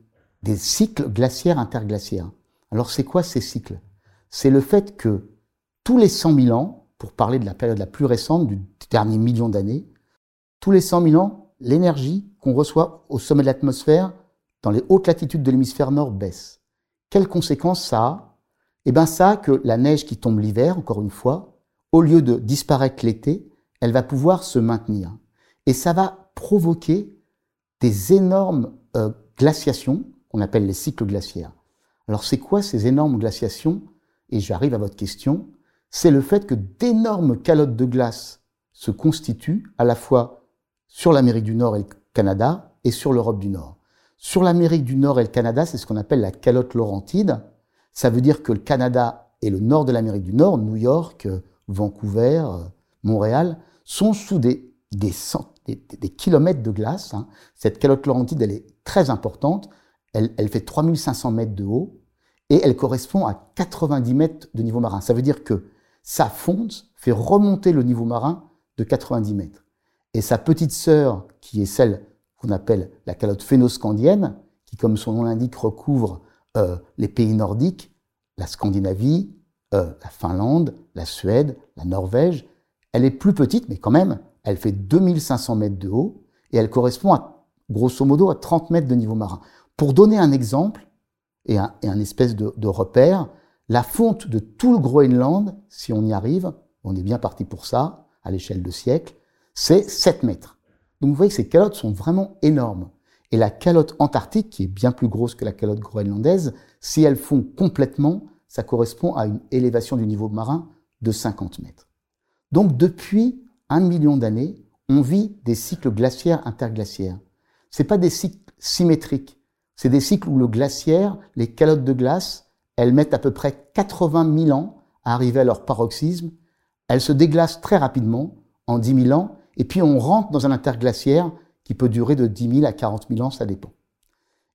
des cycles glaciaires interglaciaires. Alors c'est quoi ces cycles? C'est le fait que tous les 100 000 ans, pour parler de la période la plus récente, du dernier million d'années, tous les 100 000 ans, l'énergie qu'on reçoit au sommet de l'atmosphère, dans les hautes latitudes de l'hémisphère nord, baisse. Quelles conséquences ça a? Eh bien ça a que la neige qui tombe l'hiver, encore une fois, au lieu de disparaître l'été, elle va pouvoir se maintenir. Et ça va provoquer des énormes euh, glaciations qu'on appelle les cycles glaciaires. Alors c'est quoi ces énormes glaciations? Et j'arrive à votre question. C'est le fait que d'énormes calottes de glace se constituent à la fois sur l'Amérique du Nord et le Canada et sur l'Europe du Nord. Sur l'Amérique du Nord et le Canada, c'est ce qu'on appelle la calotte laurentide. Ça veut dire que le Canada et le nord de l'Amérique du Nord, New York, Vancouver, Montréal, sont sous des, kilomètres de glace. Hein. Cette calotte laurentide, elle est très importante. Elle, elle fait 3500 mètres de haut et elle correspond à 90 mètres de niveau marin. Ça veut dire que sa fonte fait remonter le niveau marin de 90 mètres. Et sa petite sœur, qui est celle qu'on appelle la calotte phénoscandienne, qui, comme son nom l'indique, recouvre euh, les pays nordiques, la Scandinavie, euh, la Finlande, la Suède, la Norvège, elle est plus petite, mais quand même, elle fait 2500 mètres de haut et elle correspond à, grosso modo à 30 mètres de niveau marin. Pour donner un exemple et un, espèce de, de, repère, la fonte de tout le Groenland, si on y arrive, on est bien parti pour ça, à l'échelle de siècles, c'est 7 mètres. Donc vous voyez que ces calottes sont vraiment énormes. Et la calotte antarctique, qui est bien plus grosse que la calotte groenlandaise, si elles fond complètement, ça correspond à une élévation du niveau marin de 50 mètres. Donc depuis un million d'années, on vit des cycles glaciaires interglaciaires. C'est pas des cycles symétriques. C'est des cycles où le glaciaire, les calottes de glace, elles mettent à peu près 80 000 ans à arriver à leur paroxysme elle se déglace très rapidement, en 10 000 ans, et puis on rentre dans un interglaciaire qui peut durer de 10 000 à 40 000 ans, ça dépend.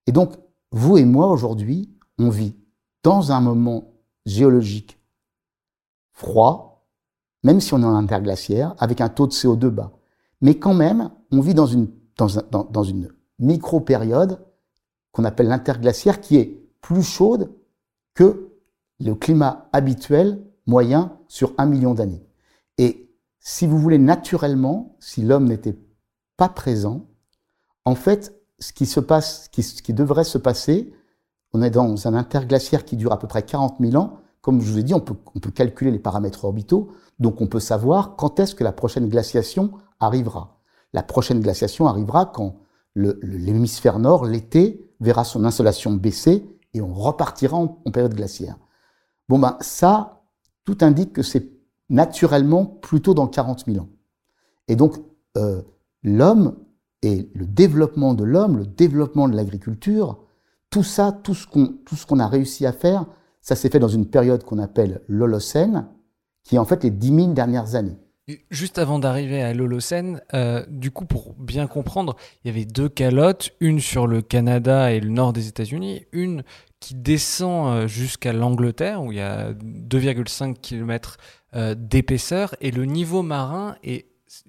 Et donc, vous et moi, aujourd'hui, on vit dans un moment géologique froid, même si on est en interglaciaire, avec un taux de CO2 bas. Mais quand même, on vit dans une, dans, dans une micro-période qu'on appelle l'interglaciaire, qui est plus chaude que le climat habituel moyen sur un million d'années. Et si vous voulez, naturellement, si l'homme n'était pas présent, en fait, ce qui se passe, ce qui, devrait se passer, on est dans un interglaciaire qui dure à peu près 40 000 ans. Comme je vous ai dit, on peut, on peut calculer les paramètres orbitaux, donc on peut savoir quand est-ce que la prochaine glaciation arrivera. La prochaine glaciation arrivera quand l'hémisphère nord, l'été, verra son insolation baisser et on repartira en, période glaciaire. Bon ben ça, tout indique que c'est naturellement plutôt dans 40 000 ans. Et donc euh, l'homme et le développement de l'homme, le développement de l'agriculture, tout ça, tout ce qu'on a réussi à faire, ça s'est fait dans une période qu'on appelle l'Holocène, qui est en fait les 10 000 dernières années. Juste avant d'arriver à l'Holocène, euh, du coup, pour bien comprendre, il y avait deux calottes, une sur le Canada et le nord des États-Unis, une qui descend euh, jusqu'à l'Angleterre, où il y a 2,5 km euh, d'épaisseur, et le niveau marin est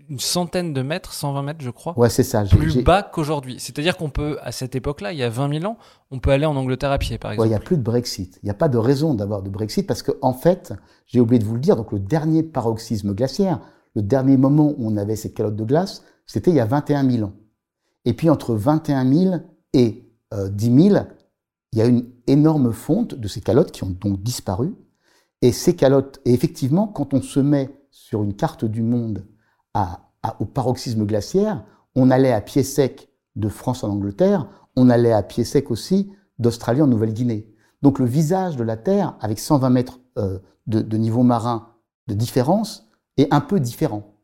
une centaine de mètres, 120 mètres, je crois. Ouais, c'est ça. Plus bas qu'aujourd'hui. C'est-à-dire qu'on peut, à cette époque-là, il y a 20 000 ans, on peut aller en Angleterre à pied, par exemple. il n'y a plus de Brexit. Il n'y a pas de raison d'avoir de Brexit parce que, en fait, j'ai oublié de vous le dire, donc le dernier paroxysme glaciaire, le dernier moment où on avait ces calottes de glace, c'était il y a 21 000 ans. Et puis, entre 21 000 et 10 000, il y a une énorme fonte de ces calottes qui ont donc disparu. Et ces calottes, et effectivement, quand on se met sur une carte du monde au paroxysme glaciaire, on allait à pied sec de France en Angleterre, on allait à pied sec aussi d'Australie en Nouvelle-Guinée. Donc le visage de la Terre, avec 120 mètres euh, de, niveau marin de différence, est un peu différent.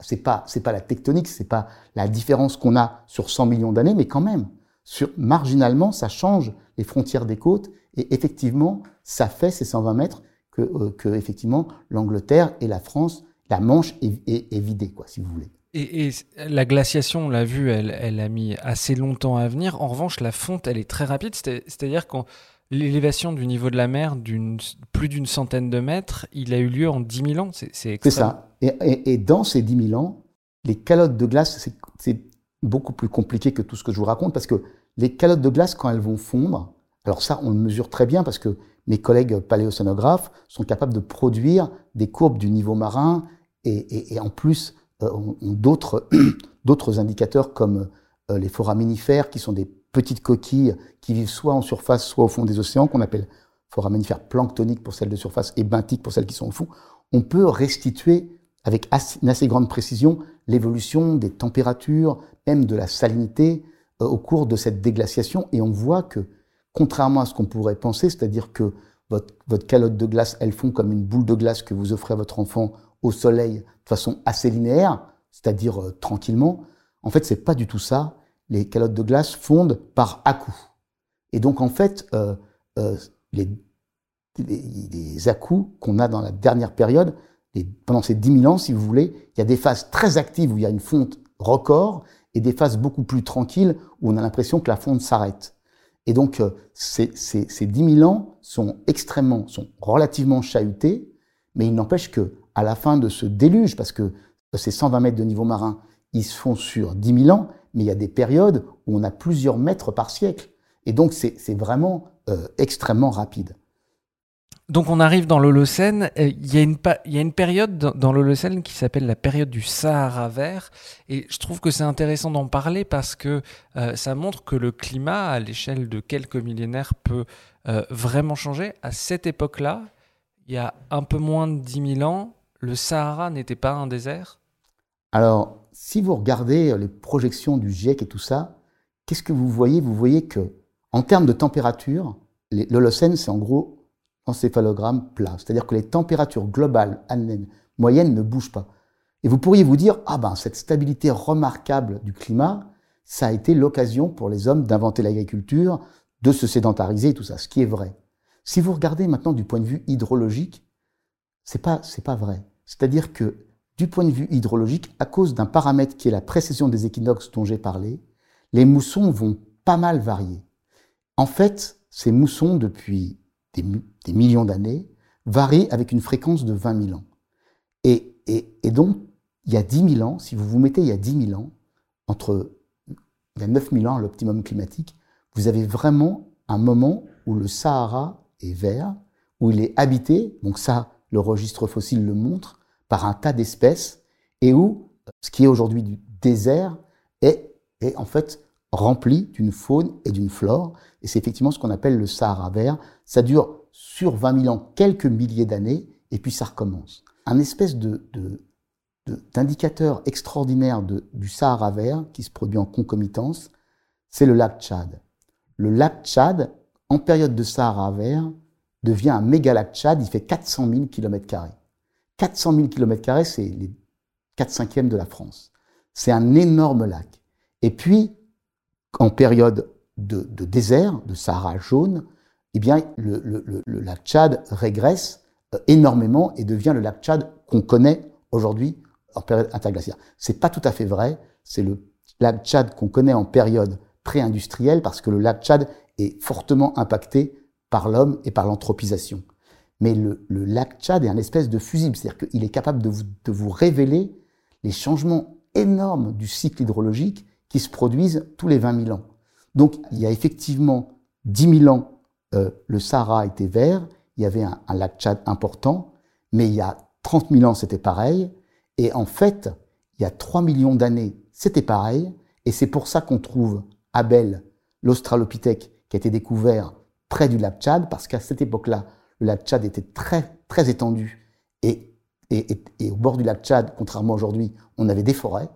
C'est pas, pas la tectonique, c'est pas la différence qu'on a sur 100 millions d'années, mais quand même, sur, marginalement, ça change les frontières des côtes, et effectivement, ça fait ces 120 mètres que, euh, que effectivement, l'Angleterre et la France la Manche est, vidée, quoi, si vous voulez. Et, la glaciation, on l'a vu, elle, a mis assez longtemps à venir. En revanche, la fonte, elle est très rapide. C'est-à-dire que l'élévation du niveau de la mer d'une plus d'une centaine de mètres, il a eu lieu en 10 000 ans. C'est ça. Et, dans ces 10 000 ans, les calottes de glace, c'est beaucoup plus compliqué que tout ce que je vous raconte parce que les calottes de glace, quand elles vont fondre, alors ça, on le mesure très bien parce que mes collègues paléocénographes sont capables de produire des courbes du niveau marin et, en plus euh, d'autres *clears throat* d'autres indicateurs comme euh, les foraminifères qui sont des petites coquilles qui vivent soit en surface soit au fond des océans qu'on appelle foraminifères planctoniques pour celles de surface et benthiques pour celles qui sont au fond. On peut restituer avec une assez grande précision l'évolution des températures, même de la salinité euh, au cours de cette déglaciation et on voit que contrairement à ce qu'on pourrait penser, c'est-à-dire que votre, calotte de glace, elles font comme une boule de glace que vous offrez à votre enfant au soleil de façon assez linéaire, c'est-à-dire euh, tranquillement. En fait, c'est pas du tout ça. Les calottes de glace fondent par à-coups. Et donc, en fait, euh, euh, les, les, les à-coups qu'on a dans la dernière période, pendant ces 10 000 ans, si vous voulez, il y a des phases très actives où il y a une fonte record et des phases beaucoup plus tranquilles où on a l'impression que la fonte s'arrête. Et donc, euh, ces, ces, ces 10 000 ans sont extrêmement, sont relativement chahutés, mais il n'empêche que à la fin de ce déluge, parce que ces 120 mètres de niveau marin, ils se font sur 10 000 ans, mais il y a des périodes où on a plusieurs mètres par siècle. Et donc, c'est vraiment euh, extrêmement rapide. Donc on arrive dans l'Holocène. Euh, il y, a une période dans, l'Holocène qui s'appelle la période du Sahara vert. Et je trouve que c'est intéressant d'en parler parce que euh, ça montre que le climat, à l'échelle de quelques millénaires, peut euh, vraiment changer. À cette époque-là, il y a un peu moins de 10 000 ans, le Sahara n'était pas un désert Alors, si vous regardez les projections du GIEC et tout ça, qu'est-ce que vous voyez? Vous voyez que, en termes de température, l'Holocène, c'est en gros encéphalogramme plat. C'est-à-dire que les températures globales moyennes ne bougent pas. Et vous pourriez vous dire, ah ben, cette stabilité remarquable du climat, ça a été l'occasion pour les hommes d'inventer l'agriculture, de se sédentariser et tout ça, ce qui est vrai. Si vous regardez maintenant du point de vue hydrologique, c'est pas, c'est pas vrai. C'est-à-dire que du point de vue hydrologique, à cause d'un paramètre qui est la précession des équinoxes dont j'ai parlé, les moussons vont pas mal varier. En fait, ces moussons, depuis des, millions d'années, varient avec une fréquence de 20 000 ans. Et, et, donc, il y a 10 000 ans, si vous vous mettez il y a 10 000 ans, entre il y a 9 000 ans l'optimum climatique, vous avez vraiment un moment où le Sahara est vert, où il est habité, donc ça, le registre fossile le montre, par un tas d'espèces, et où ce qui est aujourd'hui du désert est, est en fait rempli d'une faune et d'une flore. Et c'est effectivement ce qu'on appelle le Sahara vert. Ça dure sur 20 000 ans, quelques milliers d'années, et puis ça recommence. Un espèce d'indicateur extraordinaire du Sahara vert qui se produit en concomitance, c'est le lac Tchad. Le lac Tchad, en période de Sahara vert, devient un méga lac Tchad, il fait 400 000 km. 400 000 km, c'est les 4 cinquièmes de la France. C'est un énorme lac. Et puis, en période de, désert, de Sahara jaune, eh bien, le, lac Tchad régresse euh, énormément et devient le lac Tchad qu'on connaît aujourd'hui en période interglaciaire. C'est pas tout à fait vrai. C'est le lac Tchad qu'on connaît en période pré-industrielle parce que le lac Tchad est fortement impacté par l'homme et par l'anthropisation. Mais le, lac Tchad est un espèce de fusible, c'est-à-dire qu'il est capable de vous, de vous révéler les changements énormes du cycle hydrologique qui se produisent tous les 20 000 ans. Donc il y a effectivement 10 000 ans, euh, le Sahara était vert, il y avait un, lac Tchad important, mais il y a 30 000 ans c'était pareil, et en fait, il y a 3 millions d'années c'était pareil, et c'est pour ça qu'on trouve Abel, l'Australopithèque, qui a été découvert près du lac Tchad, parce qu'à cette époque-là, le lac Tchad était très, très étendu, et, et, et, au bord du lac Tchad, contrairement aujourd'hui, on avait des forêts,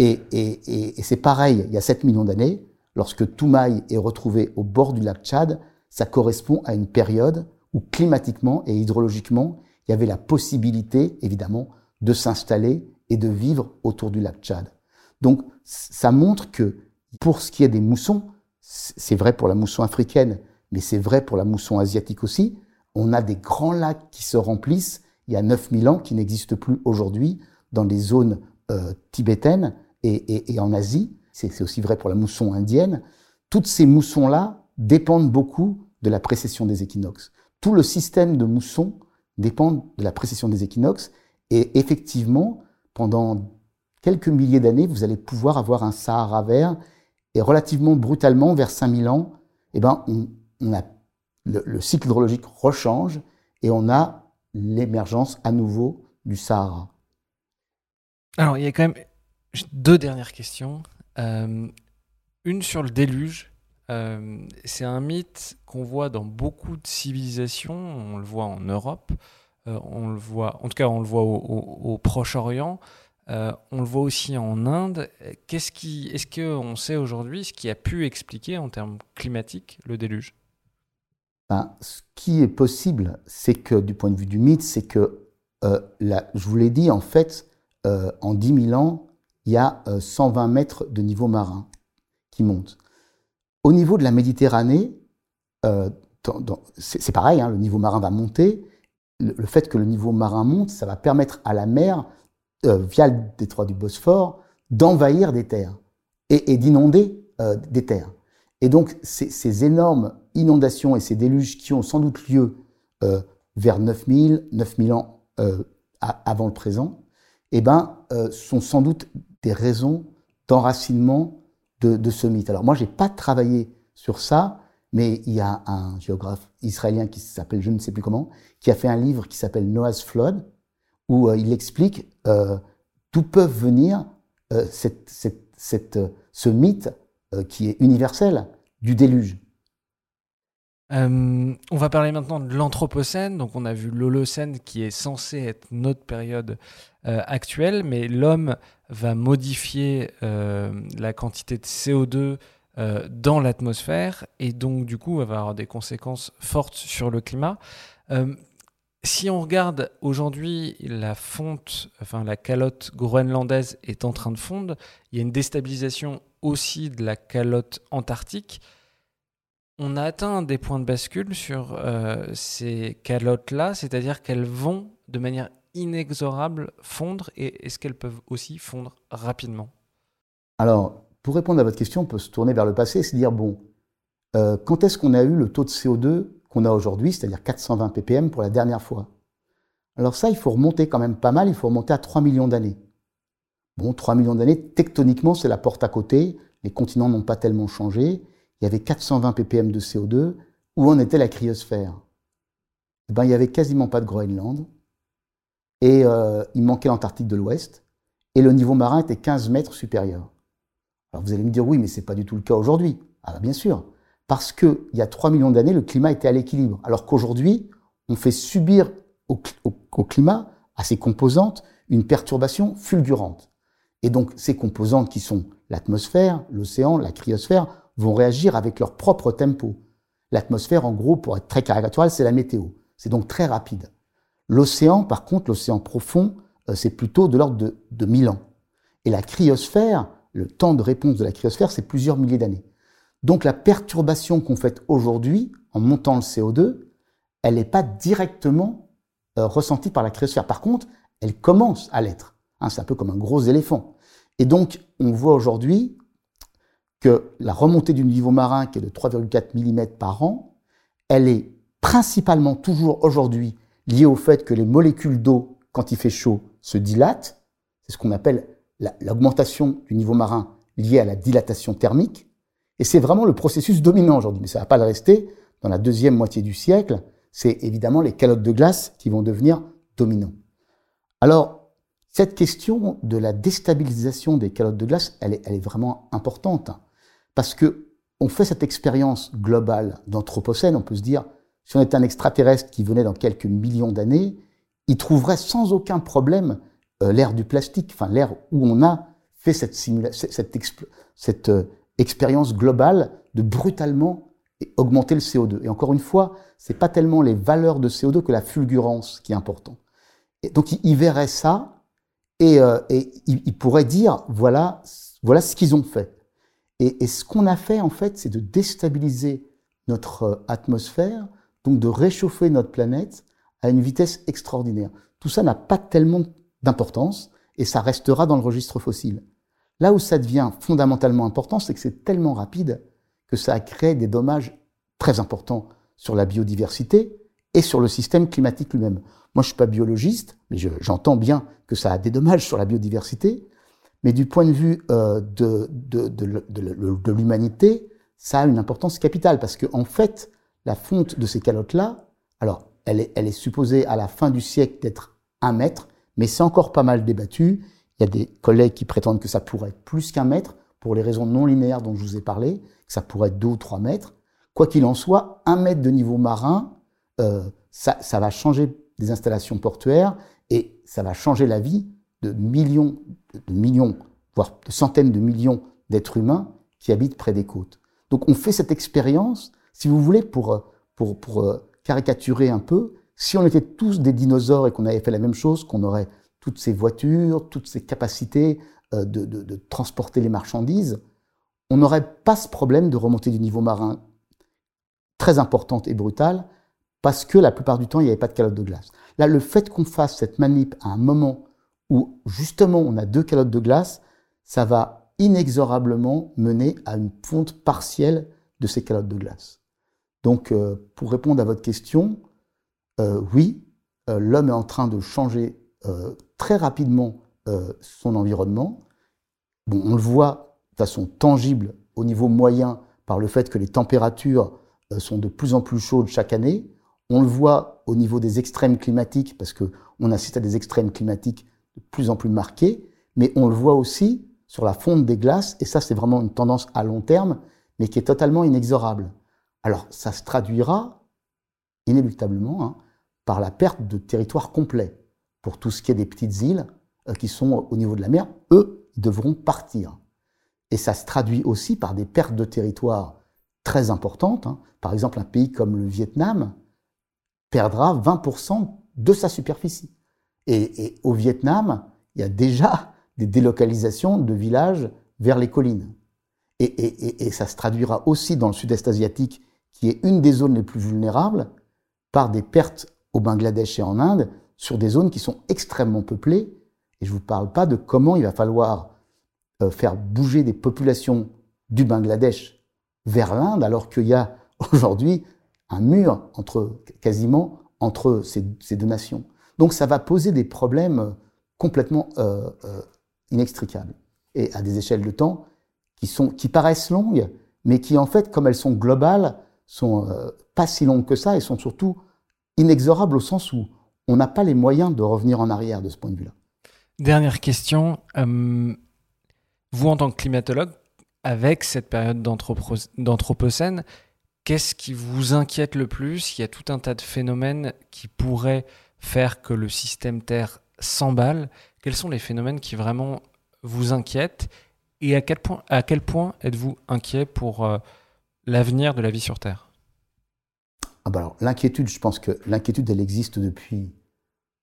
et, c'est pareil, il y a 7 millions d'années, lorsque Toumaï est retrouvé au bord du lac Tchad, ça correspond à une période où climatiquement et hydrologiquement, il y avait la possibilité, évidemment, de s'installer et de vivre autour du lac Tchad. Donc, ça montre que pour ce qui est des moussons, c'est vrai pour la mousson africaine, mais c'est vrai pour la mousson asiatique aussi, on a des grands lacs qui se remplissent il y a 9000 ans, qui n'existent plus aujourd'hui dans les zones euh, tibétaines et, en Asie, c'est aussi vrai pour la mousson indienne, toutes ces moussons-là dépendent beaucoup de la précession des équinoxes. Tout le système de moussons dépend de la précession des équinoxes et effectivement, pendant quelques milliers d'années, vous allez pouvoir avoir un Sahara vert et relativement brutalement, vers 5000 ans, eh ben, on, a, le, le, cycle hydrologique rechange et on a l'émergence à nouveau du Sahara. Alors, il y a quand même deux dernières questions. Euh, une sur le déluge. Euh, c'est un mythe qu'on voit dans beaucoup de civilisations. On le voit en Europe, euh, on le voit, en tout cas, on le voit au, Proche-Orient. on le voit aussi en Inde. Qu'est-ce qui, est-ce qu'on sait aujourd'hui ce qui a pu expliquer en termes climatiques le déluge? Ben, Ce qui est possible, c'est que du point de vue du mythe, c'est que, je vous l'ai dit, en fait, en 10 000 ans, il y a 120 euh, mètres de niveau marin qui monte. Au niveau de la Méditerranée, euh, c'est pareil, hein, le niveau marin va monter. Le, fait que le niveau marin monte, ça va permettre à la mer, euh, via le détroit du Bosphore, d'envahir des terres et, d'inonder des terres. Et donc, ces, énormes inondations et ces déluges qui ont sans doute lieu vers 9000, 9000 ans avant le présent, eh ben, sont sans doute des raisons d'enracinement de, ce mythe. Alors moi, j'ai pas travaillé sur ça, mais il y a un géographe israélien qui s'appelle, je ne sais plus comment, qui a fait un livre qui s'appelle Noah's Flood, où euh, il explique euh, d'où peuvent venir euh, cette, cette, ce mythe qui est universel du déluge. On va parler maintenant de l'Anthropocène. Donc, on a vu l'Holocène qui est censé être notre période actuelle, mais l'homme va modifier euh, la quantité de CO2 euh, dans l'atmosphère et donc du coup va avoir des conséquences fortes sur le climat. Euh, si on regarde aujourd'hui la la calotte groenlandaise est en train de fondre, il y a une déstabilisation aussi de la calotte antarctique. On a atteint des points de bascule sur ces calottes-là, c'est-à-dire qu'elles vont de manière inexorables fondre et est-ce qu'elles peuvent aussi fondre rapidement? Alors, pour répondre à votre question, on peut se tourner vers le passé et se dire, bon, euh, quand est-ce qu'on a eu le taux de CO2 qu'on a aujourd'hui, c'est-à-dire 420 ppm pour la dernière fois? Alors ça, il faut remonter quand même pas mal, il faut remonter à 3 millions d'années. Bon, 3 millions d'années, tectoniquement, c'est la porte à côté, les continents n'ont pas tellement changé, il y avait 420 ppm de CO2, où en était la cryosphère? Eh ben, Il n'y avait quasiment pas de Groenland, et euh, il manquait l'Antarctique de l'Ouest, et le niveau marin était 15 mètres supérieur. Alors vous allez me dire, oui, mais ce n'est pas du tout le cas aujourd'hui. Ah bah, bien sûr, parce qu'il y a 3 millions d'années, le climat était à l'équilibre, alors qu'aujourd'hui, on fait subir au, au climat, à ses composantes, une perturbation fulgurante. Et donc ces composantes qui sont l'atmosphère, l'océan, la cryosphère, vont réagir avec leur propre tempo. L'atmosphère, en gros, pour être très caricatural, c'est la météo. C'est donc très rapide. L'océan, par contre, l'océan profond, euh, c'est plutôt de l'ordre de, de 1000 ans. Et la cryosphère, le temps de réponse de la cryosphère, c'est plusieurs milliers d'années. Donc la perturbation qu'on fait aujourd'hui, en montant le CO2, elle n'est pas directement euh, ressentie par la cryosphère. Par contre, elle commence à l'être. Hein, c'est un peu comme un gros éléphant. Et donc, on voit aujourd'hui que la remontée du niveau marin, qui est de 3,4 mm par an, elle est principalement toujours aujourd'hui liée au fait que les molécules d'eau, quand il fait chaud, se dilatent. C'est ce qu'on appelle l'augmentation du niveau marin liée à la dilatation thermique. Et c'est vraiment le processus dominant aujourd'hui, mais ça ne va pas le rester. Dans la deuxième moitié du siècle, c'est évidemment les calottes de glace qui vont devenir dominants. Alors, cette question de la déstabilisation des calottes de glace, elle est, elle est vraiment importante. Parce que on fait cette expérience globale d'anthropocène, on peut se dire, si on était un extraterrestre qui venait dans quelques millions d'années, il trouverait sans aucun problème euh, l'ère du plastique, enfin l'ère où on a fait cette, euh, expérience globale de brutalement augmenter le CO2. Et encore une fois, c'est pas tellement les valeurs de CO2 que la fulgurance qui est important. Et donc il, verrait ça et, euh, il, il, pourrait dire voilà voilà ce qu'ils ont fait. Et, ce qu'on a fait en fait, c'est de déstabiliser notre atmosphère, donc de réchauffer notre planète à une vitesse extraordinaire. Tout ça n'a pas tellement d'importance et ça restera dans le registre fossile. Là où ça devient fondamentalement important, c'est que c'est tellement rapide que ça a créé des dommages très importants sur la biodiversité et sur le système climatique lui-même. Moi, je suis pas biologiste, mais j'entends bien que ça a des dommages sur la biodiversité, mais du point de vue euh, de, l'humanité, ça a une importance capitale, parce qu'en en fait, la fonte de ces calottes-là, alors, elle est, elle est supposée à la fin du siècle d'être un mètre, mais c'est encore pas mal débattu. Il y a des collègues qui prétendent que ça pourrait être plus qu'un mètre, pour les raisons non linéaires dont je vous ai parlé, que ça pourrait être deux ou trois mètres. Quoi qu'il en soit, un mètre de niveau marin, euh, ça, ça va changer des installations portuaires et ça va changer la vie de millions, de millions, voire de centaines de millions d'êtres humains qui habitent près des côtes. Donc on fait cette expérience, si vous voulez, pour, pour, pour euh, caricaturer un peu, si on était tous des dinosaures et qu'on avait fait la même chose, qu'on aurait toutes ces voitures, toutes ces capacités euh, de, de, de transporter les marchandises, on n'aurait pas ce problème de remontée du niveau marin très importante et brutale, parce que la plupart du temps, il n'y avait pas de calotte de glace. Là, le fait qu'on fasse cette manip à un moment où justement on a deux calottes de glace, ça va inexorablement mener à une fonte partielle de ces calottes de glace. Donc, euh, pour répondre à votre question, euh, oui, euh, l'homme est en train de changer très rapidement son environnement. Bon, on le voit de façon tangible au niveau moyen par le fait que les températures sont de plus en plus chaudes chaque année. On le voit au niveau des extrêmes climatiques parce que on assiste à des extrêmes climatiques plus en plus marqués, mais on le voit aussi sur la fonte des glaces, et ça c'est vraiment une tendance à long terme, mais qui est totalement inexorable. Alors ça se traduira inéluctablement hein, par la perte de territoire complet. Pour tout ce qui est des petites îles euh, qui sont au niveau de la mer, eux, devront partir. Et ça se traduit aussi par des pertes de territoire très importantes. Hein. Par exemple, un pays comme le Vietnam perdra 20% de sa superficie. Et, au Vietnam, il y a déjà des délocalisations de villages vers les collines. Et, ça se traduira aussi dans le sud-est asiatique, qui est une des zones les plus vulnérables, par des pertes au Bangladesh et en Inde sur des zones qui sont extrêmement peuplées. Et je ne vous parle pas de comment il va falloir euh, faire bouger des populations du Bangladesh vers l'Inde, alors qu'il y a *laughs* aujourd'hui un mur entre, quasiment entre ces, deux nations. Donc ça va poser des problèmes complètement euh, euh, inextricables et à des échelles de temps qui, sont, qui paraissent longues, mais qui en fait, comme elles sont globales, sont euh, pas si longues que ça et sont surtout inexorables au sens où on n'a pas les moyens de revenir en arrière de ce point de vue-là. Dernière question. vous, en tant que climatologue, avec cette période d'anthropocène, Qu'est-ce qui vous inquiète le plus? Il y a tout un tas de phénomènes qui pourraient faire que le système Terre s'emballe. Quels sont les phénomènes qui vraiment vous inquiètent Et à quel point, êtes-vous inquiet pour euh, l'avenir de la vie sur Terre? Ah bah L'inquiétude, je pense que l'inquiétude, elle existe depuis,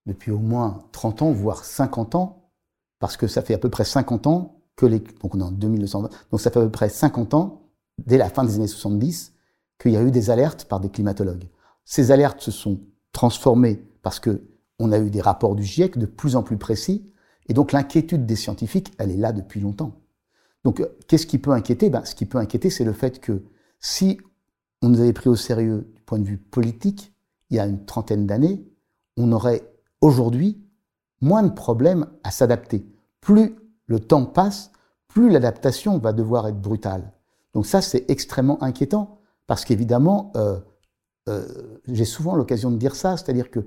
depuis au moins 30 ans, voire 50 ans, parce que ça fait à peu près 50 ans que les... Donc on est en 2220, donc ça fait à peu près 50 ans, dès la fin des années 70, qu'il y a eu des alertes par des climatologues. Ces alertes se sont transformées parce que on a eu des rapports du GIEC de plus en plus précis, et donc l'inquiétude des scientifiques, elle est là depuis longtemps. Donc, euh, qu'est-ce qui peut inquiéter? Ben, Ce qui peut inquiéter, c'est le fait que si on nous avait pris au sérieux du point de vue politique, il y a une trentaine d'années, on aurait aujourd'hui moins de problèmes à s'adapter. Plus le temps passe, plus l'adaptation va devoir être brutale. Donc ça, c'est extrêmement inquiétant. Parce qu'évidemment, euh, euh, j'ai souvent l'occasion de dire ça, c'est-à-dire que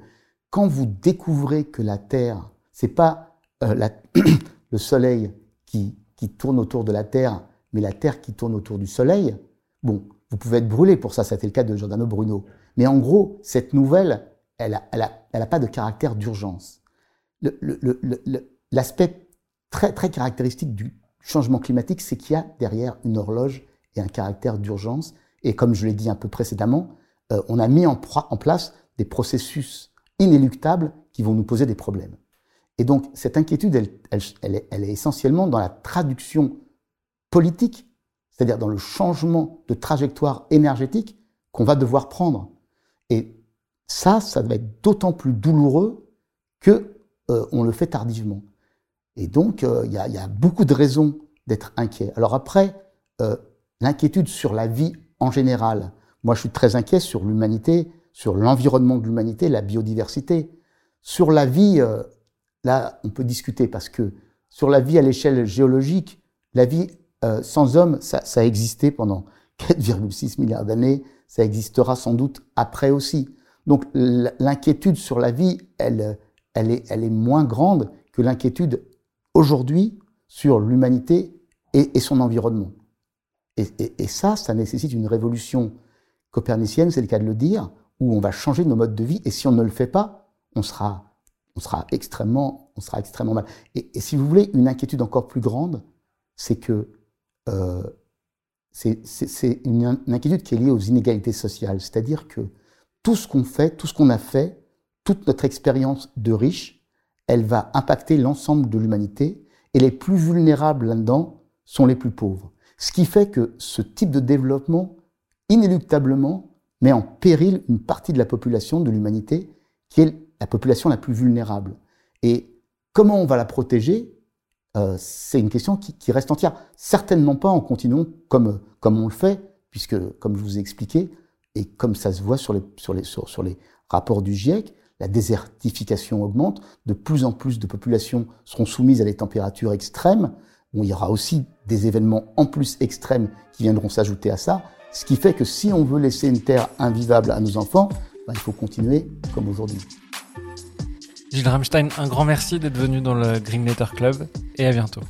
quand vous découvrez que la Terre, c'est pas euh, *clears throat* le Soleil qui, tourne autour de la Terre, mais la Terre qui tourne autour du Soleil, bon, vous pouvez être brûlé pour ça, c'était le cas de Giordano Bruno. Mais en gros, cette nouvelle, elle n'a a pas de caractère d'urgence. L'aspect très, très caractéristique du changement climatique, c'est qu'il y a derrière une horloge et un caractère d'urgence et comme je l'ai dit un peu précédemment, euh, on a mis en, place des processus inéluctables qui vont nous poser des problèmes. Et donc cette inquiétude, elle, est, elle est essentiellement dans la traduction politique, c'est-à-dire dans le changement de trajectoire énergétique qu'on va devoir prendre. Et ça, ça va être d'autant plus douloureux que euh, on le fait tardivement. Et donc, euh, il y, a beaucoup de raisons d'être inquiet. Alors après, l'inquiétude sur la vie en général. Moi, je suis très inquiet sur l'humanité, sur l'environnement de l'humanité, la biodiversité. Sur la vie, euh, là, on peut discuter parce que sur la vie à l'échelle géologique, la vie euh, sans homme, ça, a existé pendant *laughs* 4,6 milliards d'années, ça existera sans doute après aussi. Donc l'inquiétude sur la vie, elle, est, moins grande que l'inquiétude aujourd'hui sur l'humanité et son environnement. Et, ça, ça nécessite une révolution copernicienne, c'est le cas de le dire, où on va changer nos modes de vie. Et si on ne le fait pas, on sera, on sera extrêmement, on sera extrêmement mal. Et, si vous voulez, une inquiétude encore plus grande, c'est que euh, c'est une, inquiétude qui est liée aux inégalités sociales. C'est-à-dire que tout ce qu'on fait, tout ce qu'on a fait, toute notre expérience de riche, elle va impacter l'ensemble de l'humanité. Et les plus vulnérables là-dedans sont les plus pauvres. Ce qui fait que ce type de développement, inéluctablement, met en péril une partie de la population de l'humanité, qui est la population la plus vulnérable. Et comment on va la protéger? Euh, C'est une question qui, reste entière. Certainement pas en continuant comme, comme on le fait, puisque, comme je vous ai expliqué, et comme ça se voit sur les, sur les, sur, sur les rapports du GIEC, la désertification augmente, de plus en plus de populations seront soumises à des températures extrêmes, il y aura aussi des événements en plus extrêmes qui viendront s'ajouter à ça, ce qui fait que si on veut laisser une terre invivable à nos enfants, ben, il faut continuer comme aujourd'hui. Gilles Rammstein, un grand merci d'être venu dans le Green Letter Club et à bientôt.